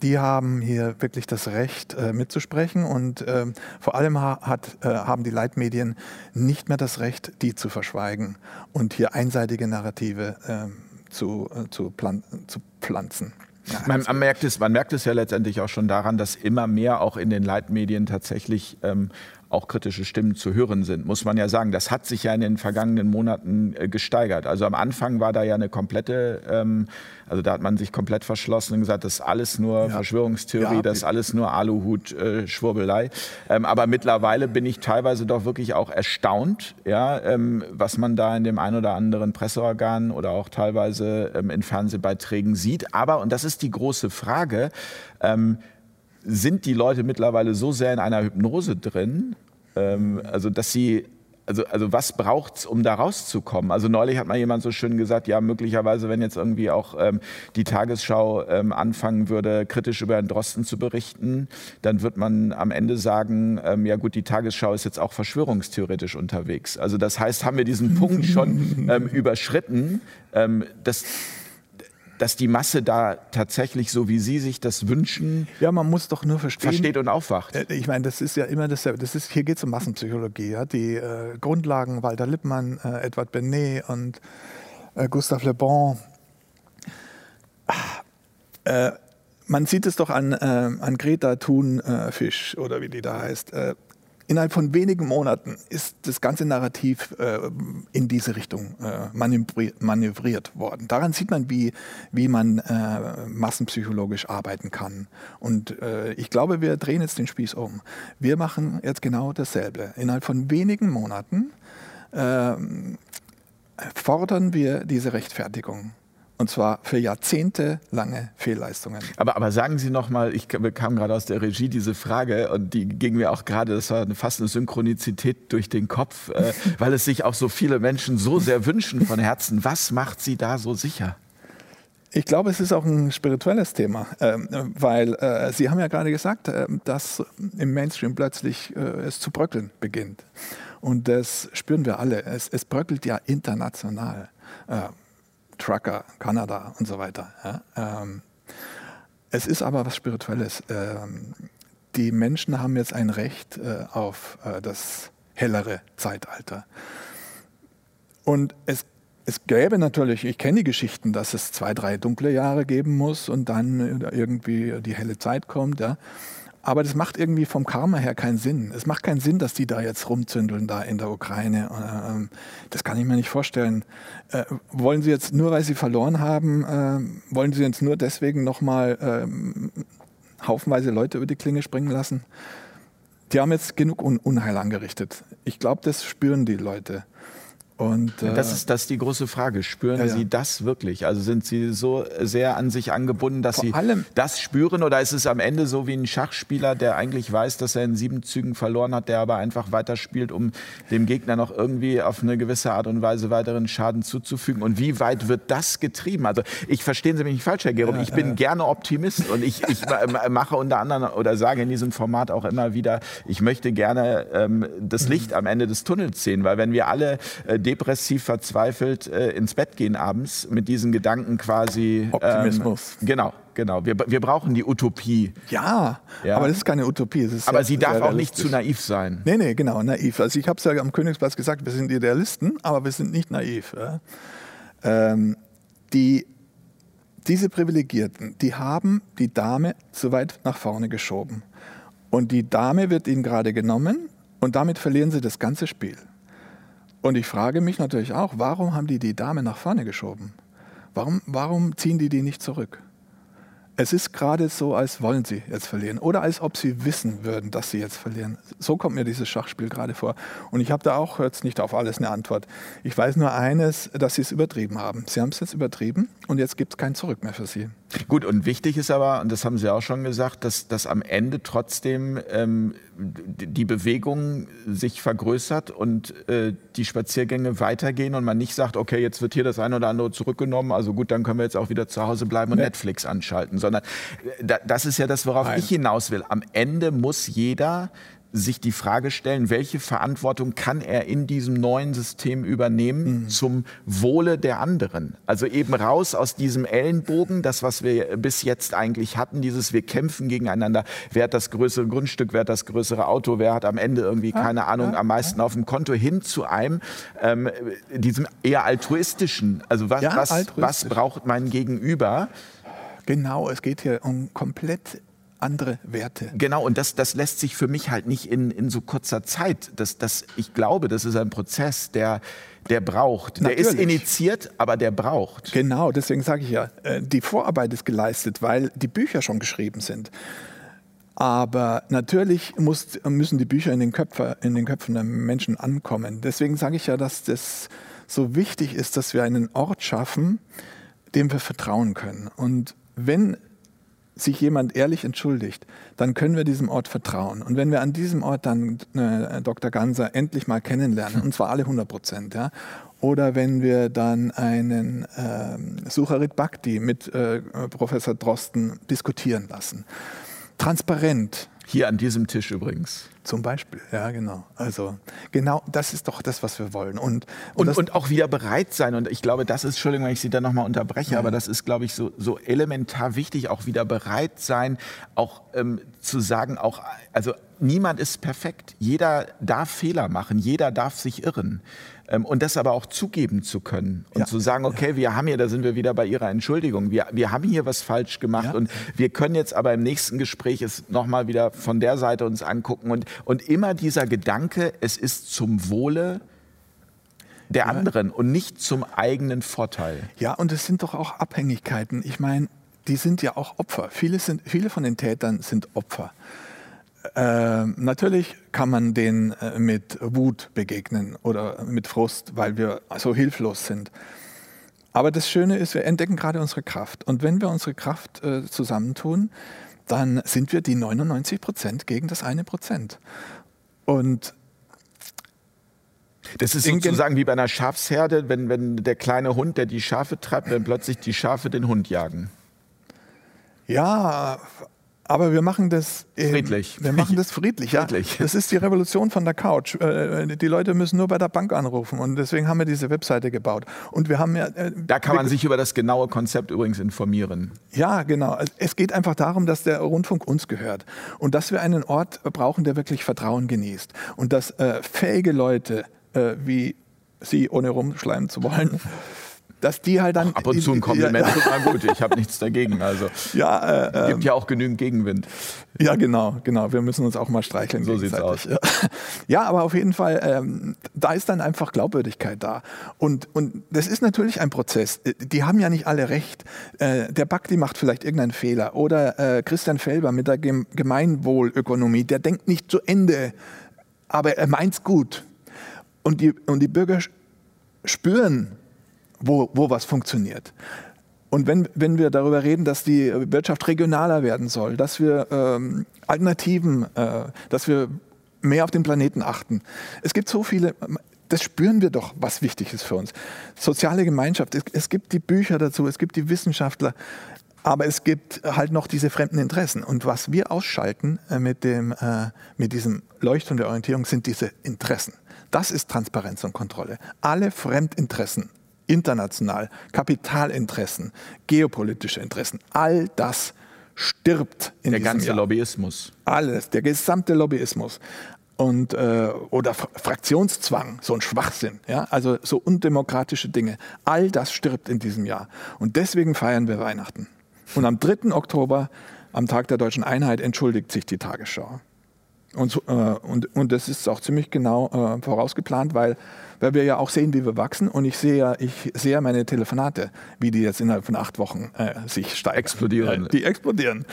Speaker 3: die haben hier wirklich das Recht äh, mitzusprechen und ähm, vor allem ha hat, äh, haben die Leitmedien nicht mehr das Recht, die zu verschweigen und hier einseitige Narrative ähm, zu, äh, zu, plan zu pflanzen.
Speaker 2: Ja, man, man, merkt es, man merkt es ja letztendlich auch schon daran, dass immer mehr auch in den Leitmedien tatsächlich ähm, auch kritische Stimmen zu hören sind, muss man ja sagen. Das hat sich ja in den vergangenen Monaten äh, gesteigert. Also am Anfang war da ja eine komplette, ähm, also da hat man sich komplett verschlossen und gesagt, das ist alles nur ja. Verschwörungstheorie, ja, das ist alles nur Aluhut-Schwurbelei. Äh, ähm, aber mittlerweile bin ich teilweise doch wirklich auch erstaunt, ja, ähm, was man da in dem ein oder anderen Presseorgan oder auch teilweise ähm, in Fernsehbeiträgen sieht. Aber, und das ist die große Frage, ähm, sind die Leute mittlerweile so sehr in einer Hypnose drin, ähm, also dass sie also, also was braucht es, um da rauszukommen? Also neulich hat mal jemand so schön gesagt, ja, möglicherweise, wenn jetzt irgendwie auch ähm, die Tagesschau ähm, anfangen würde, kritisch über Herrn Drosten zu berichten, dann wird man am Ende sagen, ähm, ja gut, die Tagesschau ist jetzt auch verschwörungstheoretisch unterwegs. Also das heißt, haben wir diesen Punkt schon [laughs] ähm, überschritten, ähm, dass dass die Masse da tatsächlich so, wie Sie sich das wünschen,
Speaker 3: ja, man muss doch nur verstehen,
Speaker 2: versteht und aufwacht.
Speaker 3: Äh, ich meine, das ist ja immer das, das ist, hier geht es um Massenpsychologie. Ja? Die äh, Grundlagen Walter Lippmann, äh, Edward Benet und äh, Gustave Le Bon. Äh, man sieht es doch an, äh, an Greta Thunfisch oder wie die da heißt. Innerhalb von wenigen Monaten ist das ganze Narrativ äh, in diese Richtung äh, manövriert, manövriert, worden. Daran sieht man, wie, wie man äh, massenpsychologisch arbeiten kann. Und äh, ich glaube, wir drehen jetzt den Spieß um. Wir machen jetzt genau dasselbe. Innerhalb von wenigen Monaten ähm, fordern wir diese Rechtfertigung. Und zwar für jahrzehntelange Fehlleistungen.
Speaker 2: Aber, aber sagen Sie noch mal, ich bekam gerade aus der Regie diese Frage und die ging mir auch gerade, das war fast eine Synchronizität durch den Kopf, äh, [laughs] weil es sich auch so viele Menschen so sehr wünschen von Herzen. Was macht Sie da so sicher?
Speaker 3: Ich glaube, es ist auch ein spirituelles Thema, äh, weil äh, Sie haben ja gerade gesagt, äh, dass im Mainstream plötzlich äh, es zu bröckeln beginnt. Und das spüren wir alle. Es, es bröckelt ja international. Trucker, Kanada und so weiter. Ja? Ähm, es ist aber was Spirituelles. Ähm, die Menschen haben jetzt ein Recht äh, auf äh, das hellere Zeitalter. Und es, es gäbe natürlich, ich kenne die Geschichten, dass es zwei, drei dunkle Jahre geben muss und dann irgendwie die helle Zeit kommt. Ja? Aber das macht irgendwie vom Karma her keinen Sinn. Es macht keinen Sinn, dass die da jetzt rumzündeln, da in der Ukraine. Ähm, das kann ich mir nicht vorstellen. Äh, wollen sie jetzt nur, weil sie verloren haben, äh, wollen sie jetzt nur deswegen nochmal ähm, haufenweise Leute über die Klinge springen lassen? Die haben jetzt genug Unheil angerichtet. Ich glaube, das spüren die Leute.
Speaker 2: Und, äh, das, ist, das ist die große Frage. Spüren ja, ja. Sie das wirklich? Also sind Sie so sehr an sich angebunden, dass Vor Sie das spüren? Oder ist es am Ende so wie ein Schachspieler, der eigentlich weiß, dass er in sieben Zügen verloren hat, der aber einfach weiterspielt, um dem Gegner noch irgendwie auf eine gewisse Art und Weise weiteren Schaden zuzufügen? Und wie weit wird das getrieben? Also ich verstehen Sie mich nicht falsch, Herr Gerob. Ja, ich bin gerne Optimist und ich, ich mache unter anderem oder sage in diesem Format auch immer wieder, ich möchte gerne ähm, das Licht am Ende des Tunnels sehen, weil wenn wir alle äh, depressiv verzweifelt äh, ins Bett gehen abends mit diesen Gedanken quasi.
Speaker 3: Optimismus.
Speaker 2: Ähm, genau, genau. Wir, wir brauchen die Utopie.
Speaker 3: Ja, ja, aber das ist keine Utopie. Ist
Speaker 2: aber sie darf auch nicht zu naiv sein.
Speaker 3: Nee, nee, genau, naiv. Also ich habe es ja am Königsplatz gesagt, wir sind Idealisten, aber wir sind nicht naiv. Ja? Ähm, die, diese Privilegierten, die haben die Dame zu weit nach vorne geschoben. Und die Dame wird ihnen gerade genommen und damit verlieren sie das ganze Spiel. Und ich frage mich natürlich auch, warum haben die die Dame nach vorne geschoben? Warum, warum ziehen die die nicht zurück? Es ist gerade so, als wollen sie jetzt verlieren oder als ob sie wissen würden, dass sie jetzt verlieren. So kommt mir dieses Schachspiel gerade vor. Und ich habe da auch jetzt nicht auf alles eine Antwort. Ich weiß nur eines, dass sie es übertrieben haben. Sie haben es jetzt übertrieben und jetzt gibt es kein Zurück mehr für sie.
Speaker 2: Gut, und wichtig ist aber, und das haben Sie auch schon gesagt, dass, dass am Ende trotzdem ähm, die Bewegung sich vergrößert und äh, die Spaziergänge weitergehen und man nicht sagt, okay, jetzt wird hier das eine oder andere zurückgenommen, also gut, dann können wir jetzt auch wieder zu Hause bleiben und nee. Netflix anschalten, sondern äh, das ist ja das, worauf Nein. ich hinaus will. Am Ende muss jeder sich die Frage stellen, welche Verantwortung kann er in diesem neuen System übernehmen mhm. zum Wohle der anderen? Also eben raus aus diesem Ellenbogen, das, was wir bis jetzt eigentlich hatten, dieses wir kämpfen gegeneinander, wer hat das größere Grundstück, wer hat das größere Auto, wer hat am Ende irgendwie, keine Ahnung, am meisten auf dem Konto, hin zu einem, ähm, diesem eher altruistischen, also was, ja, was, was braucht mein Gegenüber?
Speaker 3: Genau, es geht hier um komplett andere Werte.
Speaker 2: Genau, und das, das lässt sich für mich halt nicht in, in so kurzer Zeit. Das, das, ich glaube, das ist ein Prozess, der, der braucht. Natürlich. Der ist initiiert, aber der braucht.
Speaker 3: Genau, deswegen sage ich ja, äh, die Vorarbeit ist geleistet, weil die Bücher schon geschrieben sind. Aber natürlich muss, müssen die Bücher in den, Köpfe, in den Köpfen der Menschen ankommen. Deswegen sage ich ja, dass das so wichtig ist, dass wir einen Ort schaffen, dem wir vertrauen können. Und wenn sich jemand ehrlich entschuldigt, dann können wir diesem Ort vertrauen. Und wenn wir an diesem Ort dann äh, Dr. Ganser endlich mal kennenlernen, und zwar alle 100 Prozent, ja, oder wenn wir dann einen äh, Sucharit Bhakti mit äh, Professor Drosten diskutieren lassen. Transparent,
Speaker 2: hier an diesem Tisch übrigens.
Speaker 3: Zum Beispiel, ja, genau. Also genau, das ist doch das, was wir wollen. Und,
Speaker 2: und, und, und auch wieder bereit sein. Und ich glaube, das ist, Entschuldigung, wenn ich Sie da nochmal unterbreche, ja. aber das ist, glaube ich, so, so elementar wichtig, auch wieder bereit sein, auch ähm, zu sagen, auch, also niemand ist perfekt. Jeder darf Fehler machen, jeder darf sich irren. Ähm, und das aber auch zugeben zu können und ja. zu sagen, okay, wir haben hier, da sind wir wieder bei Ihrer Entschuldigung, wir, wir haben hier was falsch gemacht ja. und wir können jetzt aber im nächsten Gespräch es nochmal wieder von der Seite uns angucken und, und immer dieser Gedanke, es ist zum Wohle der anderen und nicht zum eigenen Vorteil.
Speaker 3: Ja, und es sind doch auch Abhängigkeiten. Ich meine, die sind ja auch Opfer. Viele, sind, viele von den Tätern sind Opfer. Äh, natürlich kann man denen äh, mit Wut begegnen oder mit Frust, weil wir so hilflos sind. Aber das Schöne ist, wir entdecken gerade unsere Kraft. Und wenn wir unsere Kraft äh, zusammentun, dann sind wir die 99 Prozent gegen das eine Prozent. Und
Speaker 2: das ist sozusagen wie bei einer Schafsherde, wenn, wenn der kleine Hund, der die Schafe treibt, wenn plötzlich die Schafe den Hund jagen.
Speaker 3: Ja, aber wir machen das
Speaker 2: eben, friedlich.
Speaker 3: Wir machen das friedlich, ja. Friedlich. Das ist die Revolution von der Couch. Äh, die Leute müssen nur bei der Bank anrufen und deswegen haben wir diese Webseite gebaut. Und wir haben ja.
Speaker 2: Äh, da kann man sich über das genaue Konzept übrigens informieren.
Speaker 3: Ja, genau. Es geht einfach darum, dass der Rundfunk uns gehört und dass wir einen Ort brauchen, der wirklich Vertrauen genießt und dass äh, fähige Leute äh, wie Sie, ohne rumschleimen zu wollen dass die halt dann.
Speaker 2: Ach, ab und zu ein Kompliment [laughs] ja, ja. mal gut, ich habe nichts dagegen. Also ja, äh, gibt ähm, ja auch genügend Gegenwind.
Speaker 3: Ja, genau, genau. Wir müssen uns auch mal streicheln.
Speaker 2: So sieht's aus. [laughs]
Speaker 3: Ja, aber auf jeden Fall, ähm, da ist dann einfach Glaubwürdigkeit da. Und, und das ist natürlich ein Prozess. Die haben ja nicht alle recht. Äh, der Bakti macht vielleicht irgendeinen Fehler. Oder äh, Christian Felber mit der Gemeinwohlökonomie, der denkt nicht zu Ende, aber er meint's gut. Und die, und die Bürger spüren, wo, wo was funktioniert. Und wenn, wenn wir darüber reden, dass die Wirtschaft regionaler werden soll, dass wir ähm, Alternativen, äh, dass wir mehr auf den Planeten achten. Es gibt so viele, das spüren wir doch, was wichtig ist für uns. Soziale Gemeinschaft, es, es gibt die Bücher dazu, es gibt die Wissenschaftler, aber es gibt halt noch diese fremden Interessen. Und was wir ausschalten äh, mit, dem, äh, mit diesem Leuchtturm der Orientierung sind diese Interessen. Das ist Transparenz und Kontrolle. Alle Fremdinteressen international, Kapitalinteressen, geopolitische Interessen, all das stirbt
Speaker 2: in Der ganze Jahr. Lobbyismus.
Speaker 3: Alles, der gesamte Lobbyismus. Und, äh, oder Fraktionszwang, so ein Schwachsinn, ja? also so undemokratische Dinge. All das stirbt in diesem Jahr. Und deswegen feiern wir Weihnachten. Und am 3. Oktober, am Tag der deutschen Einheit, entschuldigt sich die Tagesschau. Und, äh, und, und das ist auch ziemlich genau äh, vorausgeplant, weil weil wir ja auch sehen, wie wir wachsen. Und ich sehe ja, ich sehe meine Telefonate, wie die jetzt innerhalb von acht Wochen äh, sich steigern.
Speaker 2: Explodieren.
Speaker 3: Die explodieren.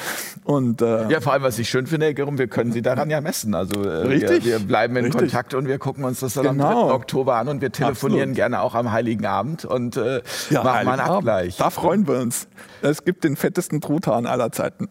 Speaker 3: Und,
Speaker 2: äh, ja, vor allem, was ich schön finde, Herr Gerum, wir können Sie daran ja messen. Also äh, Richtig. Wir, wir, bleiben in Richtig. Kontakt und wir gucken uns das dann genau. am 3. Oktober an und wir telefonieren Absolut. gerne auch am Heiligen Abend und äh, ja, machen mal einen Abgleich.
Speaker 3: Da freuen wir uns. Es gibt den fettesten Truthahn aller Zeiten.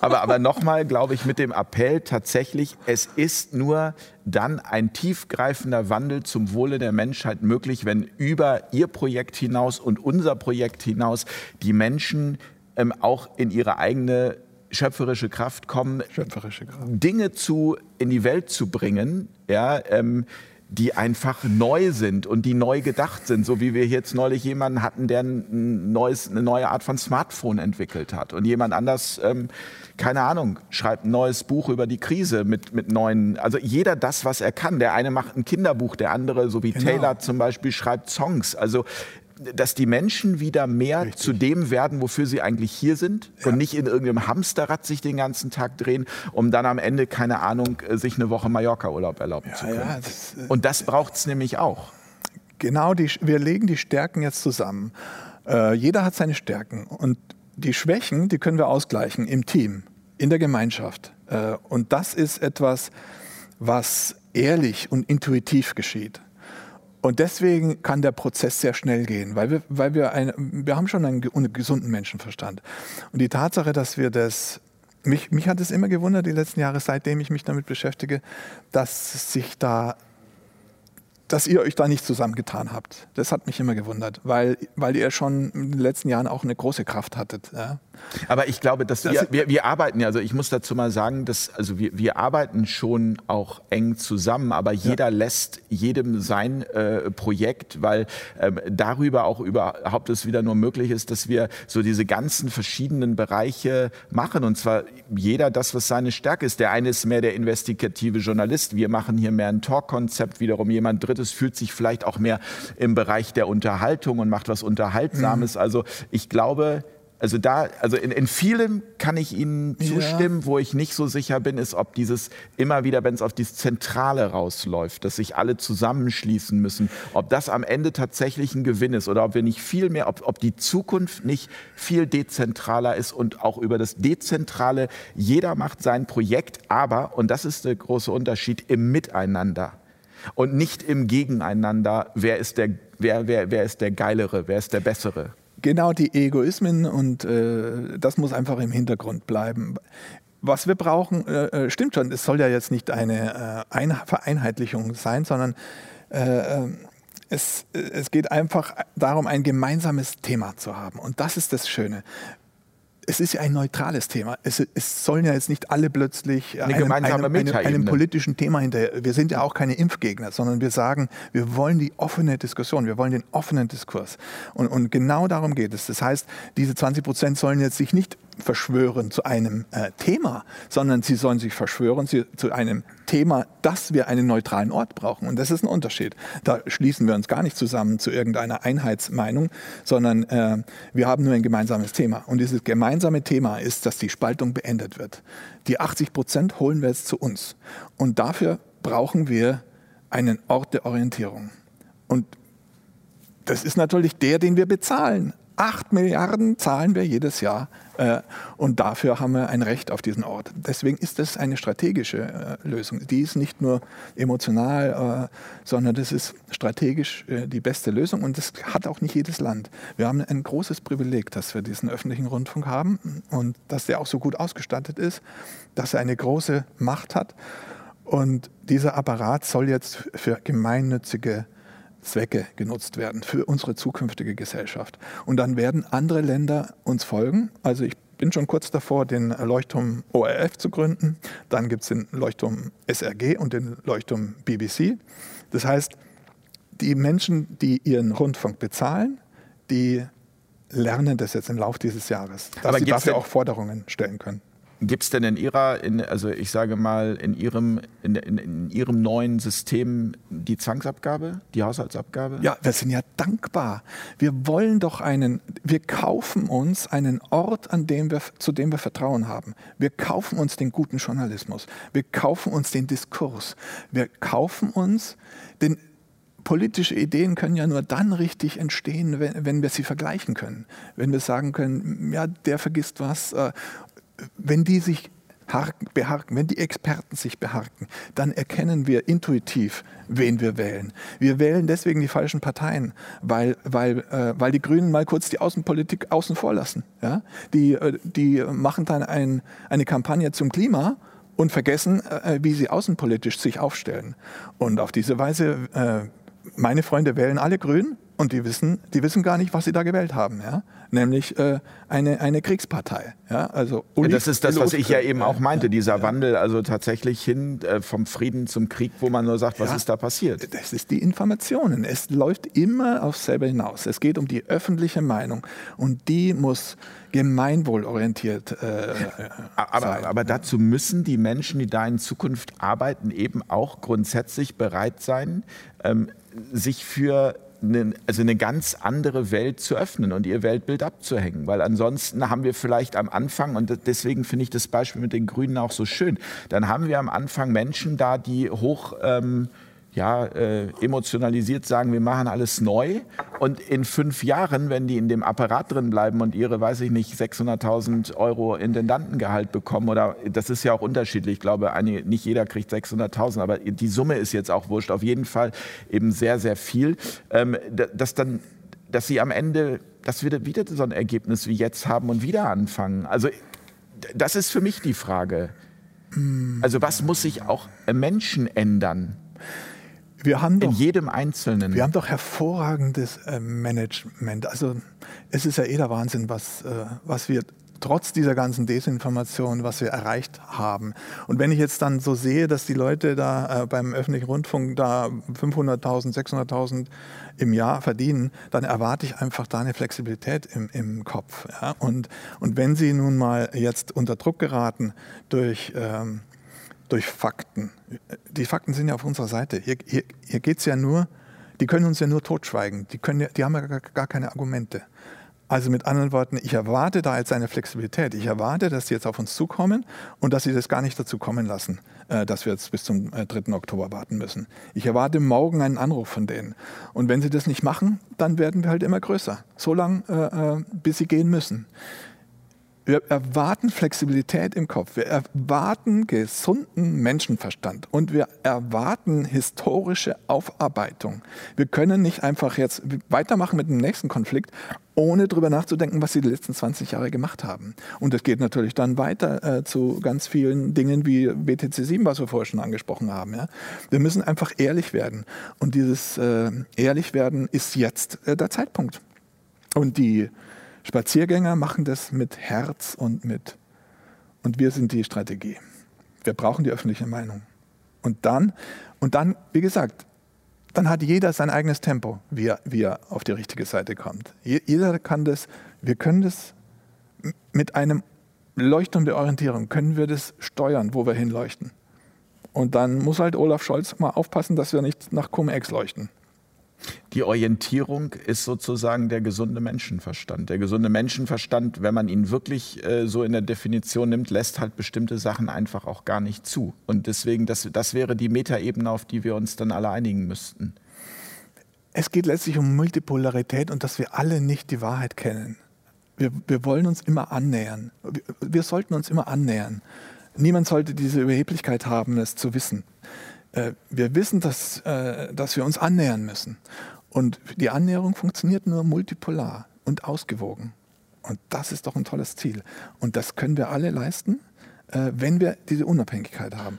Speaker 2: aber aber nochmal, glaube ich, mit dem Appell tatsächlich, es ist nur dann ein tiefgreifender Wandel zum Wohle der Menschheit möglich, wenn über Ihr Projekt hinaus und unser Projekt hinaus die Menschen ähm, auch in ihre eigene schöpferische Kraft kommen,
Speaker 3: Schöpferische Kraft.
Speaker 2: Dinge zu in die Welt zu bringen, ja, ähm, die einfach neu sind und die neu gedacht sind, so wie wir jetzt neulich jemanden hatten, der ein neues, eine neue Art von Smartphone entwickelt hat und jemand anders, ähm, keine Ahnung, schreibt ein neues Buch über die Krise mit, mit neuen, also jeder das, was er kann. Der eine macht ein Kinderbuch, der andere, so wie
Speaker 3: Genau.
Speaker 2: Taylor zum Beispiel, schreibt Songs. Also dass die Menschen wieder mehr
Speaker 3: Richtig.
Speaker 2: zu dem werden, wofür sie eigentlich hier sind und nicht in irgendeinem Hamsterrad sich den ganzen Tag drehen, um dann am Ende, keine Ahnung, äh, sich eine Woche Mallorca-Urlaub erlauben zu
Speaker 3: Ja,
Speaker 2: können.
Speaker 3: ja, das, äh,
Speaker 2: Und das braucht es nämlich auch.
Speaker 3: Genau, die, wir legen die Stärken jetzt zusammen. Äh, jeder hat seine Stärken und die Schwächen, die können wir ausgleichen im Team, in der Gemeinschaft. Äh, und das ist etwas, was ehrlich und intuitiv geschieht. Und deswegen kann der Prozess sehr schnell gehen, weil wir, weil wir, ein, wir haben schon einen ge- einen gesunden Menschenverstand. Und die Tatsache, dass wir das, mich, mich hat es immer gewundert, die letzten Jahre, seitdem ich mich damit beschäftige, dass sich da dass ihr euch da nicht zusammengetan habt. Das hat mich immer gewundert, weil, weil ihr schon in den letzten Jahren auch eine große Kraft hattet. Ja.
Speaker 2: Aber ich glaube, dass
Speaker 3: Das
Speaker 2: wir, wir, wir arbeiten ja, also ich muss dazu mal sagen, dass, also wir, wir arbeiten schon auch eng zusammen, aber jeder lässt jedem sein äh, Projekt, weil ähm, darüber auch überhaupt es wieder nur möglich ist, dass wir so diese ganzen verschiedenen Bereiche machen und zwar jeder das, was seine Stärke ist. Der eine ist mehr der investigative Journalist, wir machen hier mehr ein Talk-Konzept, wiederum jemand drittes fühlt sich vielleicht auch mehr im Bereich der Unterhaltung und macht was Unterhaltsames. Also ich glaube, also da, also in, in vielem kann ich Ihnen
Speaker 3: Ja.
Speaker 2: zustimmen, wo ich nicht so sicher bin, ist, ob dieses immer wieder, wenn es auf dieses Zentrale rausläuft, dass sich alle zusammenschließen müssen, ob das am Ende tatsächlich ein Gewinn ist oder ob wir nicht viel mehr, ob, ob die Zukunft nicht viel dezentraler ist und auch über das Dezentrale, jeder macht sein Projekt, aber, und das ist der große Unterschied, im Miteinander und nicht im Gegeneinander, wer ist der, wer, wer, wer ist der Geilere, wer ist der Bessere.
Speaker 3: Genau die Egoismen und äh, das muss einfach im Hintergrund bleiben. Was wir brauchen, äh, äh, stimmt schon, es soll ja jetzt nicht eine äh, Ein Vereinheitlichung sein, sondern äh, äh, es, äh, es geht einfach darum, ein gemeinsames Thema zu haben. Und das ist das Schöne. Es ist ja ein neutrales Thema. Es, es sollen ja jetzt nicht alle plötzlich einem,
Speaker 2: gemeinsame
Speaker 3: einem, einem,
Speaker 2: Metaebene.
Speaker 3: einem politischen Thema hinterher. Wir sind ja auch keine Impfgegner, sondern wir sagen, wir wollen die offene Diskussion, wir wollen den offenen Diskurs. Und, und genau darum geht es. Das heißt, diese 20 Prozent sollen jetzt sich nicht verschwören zu einem äh, Thema, sondern sie sollen sich verschwören zu, zu einem Thema, dass wir einen neutralen Ort brauchen. Und das ist ein Unterschied. Da schließen wir uns gar nicht zusammen zu irgendeiner Einheitsmeinung, sondern äh, wir haben nur ein gemeinsames Thema. Und dieses gemeinsame Thema ist, dass die Spaltung beendet wird. Die 80 Prozent holen wir jetzt zu uns. Und dafür brauchen wir einen Ort der Orientierung. Und das ist natürlich der, den wir bezahlen. Acht Milliarden zahlen wir jedes Jahr äh, und dafür haben wir ein Recht auf diesen Ort. Deswegen ist das eine strategische äh, Lösung. Die ist nicht nur emotional, äh, sondern das ist strategisch äh, die beste Lösung und das hat auch nicht jedes Land. Wir haben ein großes Privileg, dass wir diesen öffentlichen Rundfunk haben und dass der auch so gut ausgestattet ist, dass er eine große Macht hat. Und dieser Apparat soll jetzt für gemeinnützige Zwecke genutzt werden für unsere zukünftige Gesellschaft. Und dann werden andere Länder uns folgen. Also ich bin schon kurz davor, den Leuchtturm ORF zu gründen. Dann gibt es den Leuchtturm SRG und den Leuchtturm BBC. Das heißt, die Menschen, die ihren Rundfunk bezahlen, die lernen das jetzt im Laufe dieses Jahres, dass
Speaker 2: Aber
Speaker 3: sie dafür auch Forderungen stellen können.
Speaker 2: Gibt es denn in Ihrer, in, also ich sage mal, in Ihrem, in, in, in Ihrem neuen System die Zwangsabgabe, die Haushaltsabgabe?
Speaker 3: Ja, wir sind ja dankbar. Wir wollen doch einen, wir kaufen uns einen Ort, an dem wir, zu dem wir Vertrauen haben. Wir kaufen uns den guten Journalismus. Wir kaufen uns den Diskurs. Wir kaufen uns den, politische Ideen können ja nur dann richtig entstehen, wenn, wenn wir sie vergleichen können. Wenn wir sagen können, ja, der vergisst was. Äh, wenn die sich harken, beharken, wenn die Experten sich beharken, dann erkennen wir intuitiv, wen wir wählen. Wir wählen deswegen die falschen Parteien, weil, weil, äh, weil die Grünen mal kurz die Außenpolitik außen vor lassen. Ja? Die, äh, die machen dann ein, eine Kampagne zum Klima und vergessen, äh, wie sie außenpolitisch sich aufstellen. Und auf diese Weise, äh, meine Freunde wählen alle Grün und die wissen, die wissen gar nicht, was sie da gewählt haben, ja? nämlich äh, eine, eine Kriegspartei. Ja?
Speaker 2: Also das ist das, was ich ja eben auch meinte, dieser ja. Wandel, also tatsächlich hin äh, vom Frieden zum Krieg, wo man nur sagt, was ja, ist da passiert?
Speaker 3: Das ist die Informationen. Es läuft immer aufs selbe hinaus. Es geht um die öffentliche Meinung und die muss gemeinwohlorientiert äh,
Speaker 2: aber, sein. Aber dazu müssen die Menschen, die da in Zukunft arbeiten, eben auch grundsätzlich bereit sein, ähm, sich für eine, also eine ganz andere Welt zu öffnen und ihr Weltbild abzuhängen. Weil ansonsten haben wir vielleicht am Anfang, und deswegen finde ich das Beispiel mit den Grünen auch so schön, dann haben wir am Anfang Menschen da, die hoch... Ähm, ja, äh, emotionalisiert sagen, wir machen alles neu. Und in fünf Jahren, wenn die in dem Apparat drin bleiben und ihre, weiß ich nicht, 600.000 Euro Intendantengehalt bekommen, oder das ist ja auch unterschiedlich, ich glaube, eine, nicht jeder kriegt 600.000, aber die Summe ist jetzt auch wurscht, auf jeden Fall eben sehr, sehr viel, ähm, dass dann, dass sie am Ende, dass wir wieder so ein Ergebnis wie jetzt haben und wieder anfangen. Also das ist für mich die Frage. Also was muss sich auch Menschen ändern?
Speaker 3: Wir haben
Speaker 2: doch, in jedem Einzelnen.
Speaker 3: Wir haben doch hervorragendes äh, Management. Also es ist ja eh der Wahnsinn, was, äh, was wir trotz dieser ganzen Desinformation, was wir erreicht haben. Und wenn ich jetzt dann so sehe, dass die Leute da äh, beim öffentlichen Rundfunk da 500.000, 600.000 im Jahr verdienen, dann erwarte ich einfach da eine Flexibilität im, im Kopf. Ja? Und, und wenn sie nun mal jetzt unter Druck geraten durch... Ähm, durch Fakten. Die Fakten sind ja auf unserer Seite. Hier, hier, hier geht es ja nur, die können uns ja nur totschweigen. Die, können die haben ja gar, gar keine Argumente. Also mit anderen Worten, ich erwarte da jetzt eine Flexibilität. Ich erwarte, dass sie jetzt auf uns zukommen und dass sie das gar nicht dazu kommen lassen, äh, dass wir jetzt bis zum 3. Äh, Oktober warten müssen. Ich erwarte morgen einen Anruf von denen. Und wenn sie das nicht machen, dann werden wir halt immer größer. So lange, äh, bis sie gehen müssen. Wir erwarten Flexibilität im Kopf. Wir erwarten gesunden Menschenverstand und wir erwarten historische Aufarbeitung. Wir können nicht einfach jetzt weitermachen mit dem nächsten Konflikt, ohne darüber nachzudenken, was sie die letzten 20 Jahre gemacht haben. Und es geht natürlich dann weiter äh, zu ganz vielen Dingen wie BTC 7, was wir vorher schon angesprochen haben. Ja? Wir müssen einfach ehrlich werden. Und dieses äh, Ehrlichwerden ist jetzt äh, der Zeitpunkt. Und die Spaziergänger machen das mit Herz und mit. Und wir sind die Strategie. Wir brauchen die öffentliche Meinung. Und dann, und dann, wie gesagt, dann hat jeder sein eigenes Tempo, wie er, wie er auf die richtige Seite kommt. Jeder kann das, wir können das mit einem Leuchtturm der Orientierung, können wir das steuern, wo wir hinleuchten. Und dann muss halt Olaf Scholz mal aufpassen, dass wir nicht nach Cum-Ex leuchten.
Speaker 2: Die Orientierung ist sozusagen der gesunde Menschenverstand. Der gesunde Menschenverstand, wenn man ihn wirklich äh, so in der Definition nimmt, lässt halt bestimmte Sachen einfach auch gar nicht zu. Und deswegen, das, das wäre die Metaebene, auf die wir uns dann alle einigen müssten.
Speaker 3: Es geht letztlich um Multipolarität und dass wir alle nicht die Wahrheit kennen. Wir, wir wollen uns immer annähern. Wir, wir sollten uns immer annähern. Niemand sollte diese Überheblichkeit haben, es zu wissen. Äh, wir wissen, dass, äh, dass wir uns annähern müssen. Und die Annäherung funktioniert nur multipolar und ausgewogen. Und das ist doch ein tolles Ziel. Und das können wir alle leisten, äh, wenn wir diese Unabhängigkeit haben.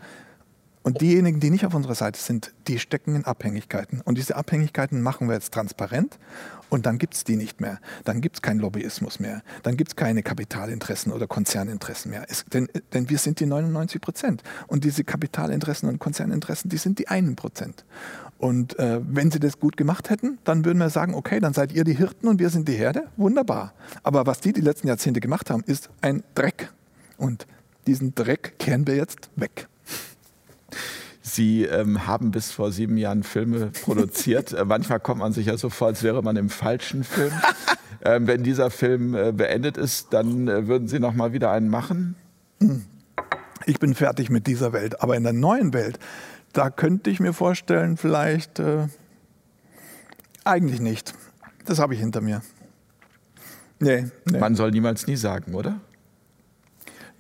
Speaker 3: Und diejenigen, die nicht auf unserer Seite sind, die stecken in Abhängigkeiten. Und diese Abhängigkeiten machen wir jetzt transparent und dann gibt es die nicht mehr. Dann gibt es keinen Lobbyismus mehr. Dann gibt es keine Kapitalinteressen oder Konzerninteressen mehr. Es, denn, denn wir sind die 99 Prozent. Und diese Kapitalinteressen und Konzerninteressen, die sind die einen Prozent. Und äh, wenn sie das gut gemacht hätten, dann würden wir sagen, okay, dann seid ihr die Hirten und wir sind die Herde. Wunderbar. Aber was die die letzten Jahrzehnte gemacht haben, ist ein Dreck. Und diesen Dreck kehren wir jetzt weg.
Speaker 2: Sie ähm, haben bis vor sieben Jahren Filme produziert. äh, manchmal kommt man sich ja so vor, als wäre man im falschen Film. [laughs] ähm, wenn dieser Film äh, beendet ist, dann äh, würden Sie noch mal wieder einen machen?
Speaker 3: Ich bin fertig mit dieser Welt. Aber in der neuen Welt, da könnte ich mir vorstellen, vielleicht äh, eigentlich nicht. Das habe ich hinter mir.
Speaker 2: Nee, nee. Man soll niemals nie sagen, oder?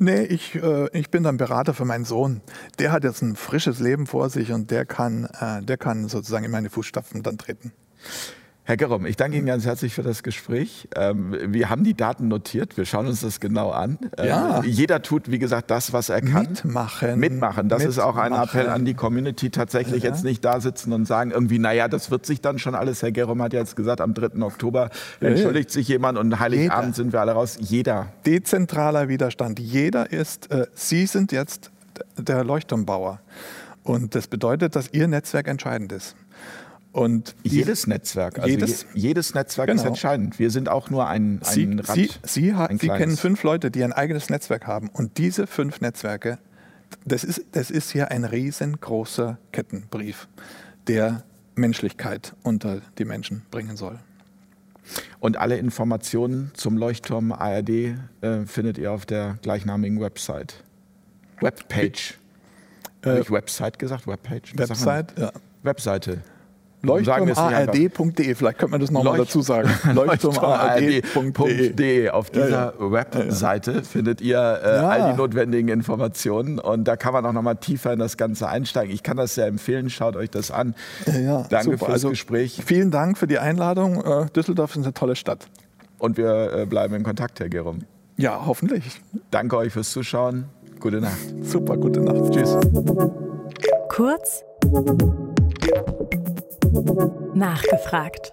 Speaker 3: Nee, ich, äh, ich bin dann Berater für meinen Sohn. Der hat jetzt ein frisches Leben vor sich und der kann, äh, der kann sozusagen in meine Fußstapfen dann treten.
Speaker 2: Herr Gerom, ich danke Ihnen ganz herzlich für das Gespräch. Ähm, wir haben die Daten notiert, wir schauen uns das genau an. Ähm,
Speaker 3: ja.
Speaker 2: Jeder tut, wie gesagt, das, was er kann.
Speaker 3: Mitmachen.
Speaker 2: Mitmachen. Das Mitmachen. ist auch ein Appell an die Community, tatsächlich ja. jetzt nicht da sitzen und sagen, irgendwie, naja, das wird sich dann schon alles. Herr Gerom hat jetzt gesagt, am 3. Oktober entschuldigt sich jemand und Heiligabend Jeder. sind wir alle raus. Jeder.
Speaker 3: Dezentraler Widerstand. Jeder ist, äh, Sie sind jetzt der Leuchtturmbauer. Und das bedeutet, dass Ihr Netzwerk entscheidend ist.
Speaker 2: Und jedes Netzwerk, also jedes, jedes Netzwerk genau. ist entscheidend. Wir sind auch nur ein, ein
Speaker 3: Sie, Rad. Sie, Sie, ein Sie kennen fünf Leute, die ein eigenes Netzwerk haben. Und diese fünf Netzwerke, das ist, das ist hier ein riesengroßer Kettenbrief, der Menschlichkeit unter die Menschen bringen soll.
Speaker 2: Und alle Informationen zum Leuchtturm ARD äh, findet ihr auf der gleichnamigen Website. Webpage. Äh, Habe ich Website gesagt? Webpage?
Speaker 3: Website, ja.
Speaker 2: Webseite.
Speaker 3: Leuchtturmard.de, vielleicht könnte man das nochmal Leucht dazu sagen. [laughs]
Speaker 2: Leuchtturmard.de. Auf dieser ja, ja. Webseite ja, findet ihr äh, all die notwendigen Informationen und da kann man auch nochmal tiefer in das Ganze einsteigen. Ich kann das sehr empfehlen, schaut euch das an. Danke super. fürs also, Gespräch.
Speaker 3: Vielen Dank für die Einladung. Äh, Düsseldorf ist eine tolle Stadt.
Speaker 2: Und wir äh, bleiben in Kontakt, Herr Gerum.
Speaker 3: Ja, hoffentlich.
Speaker 2: Danke euch fürs Zuschauen. Gute Nacht.
Speaker 3: Super, gute Nacht. Tschüss.
Speaker 1: Kurz Nachgefragt.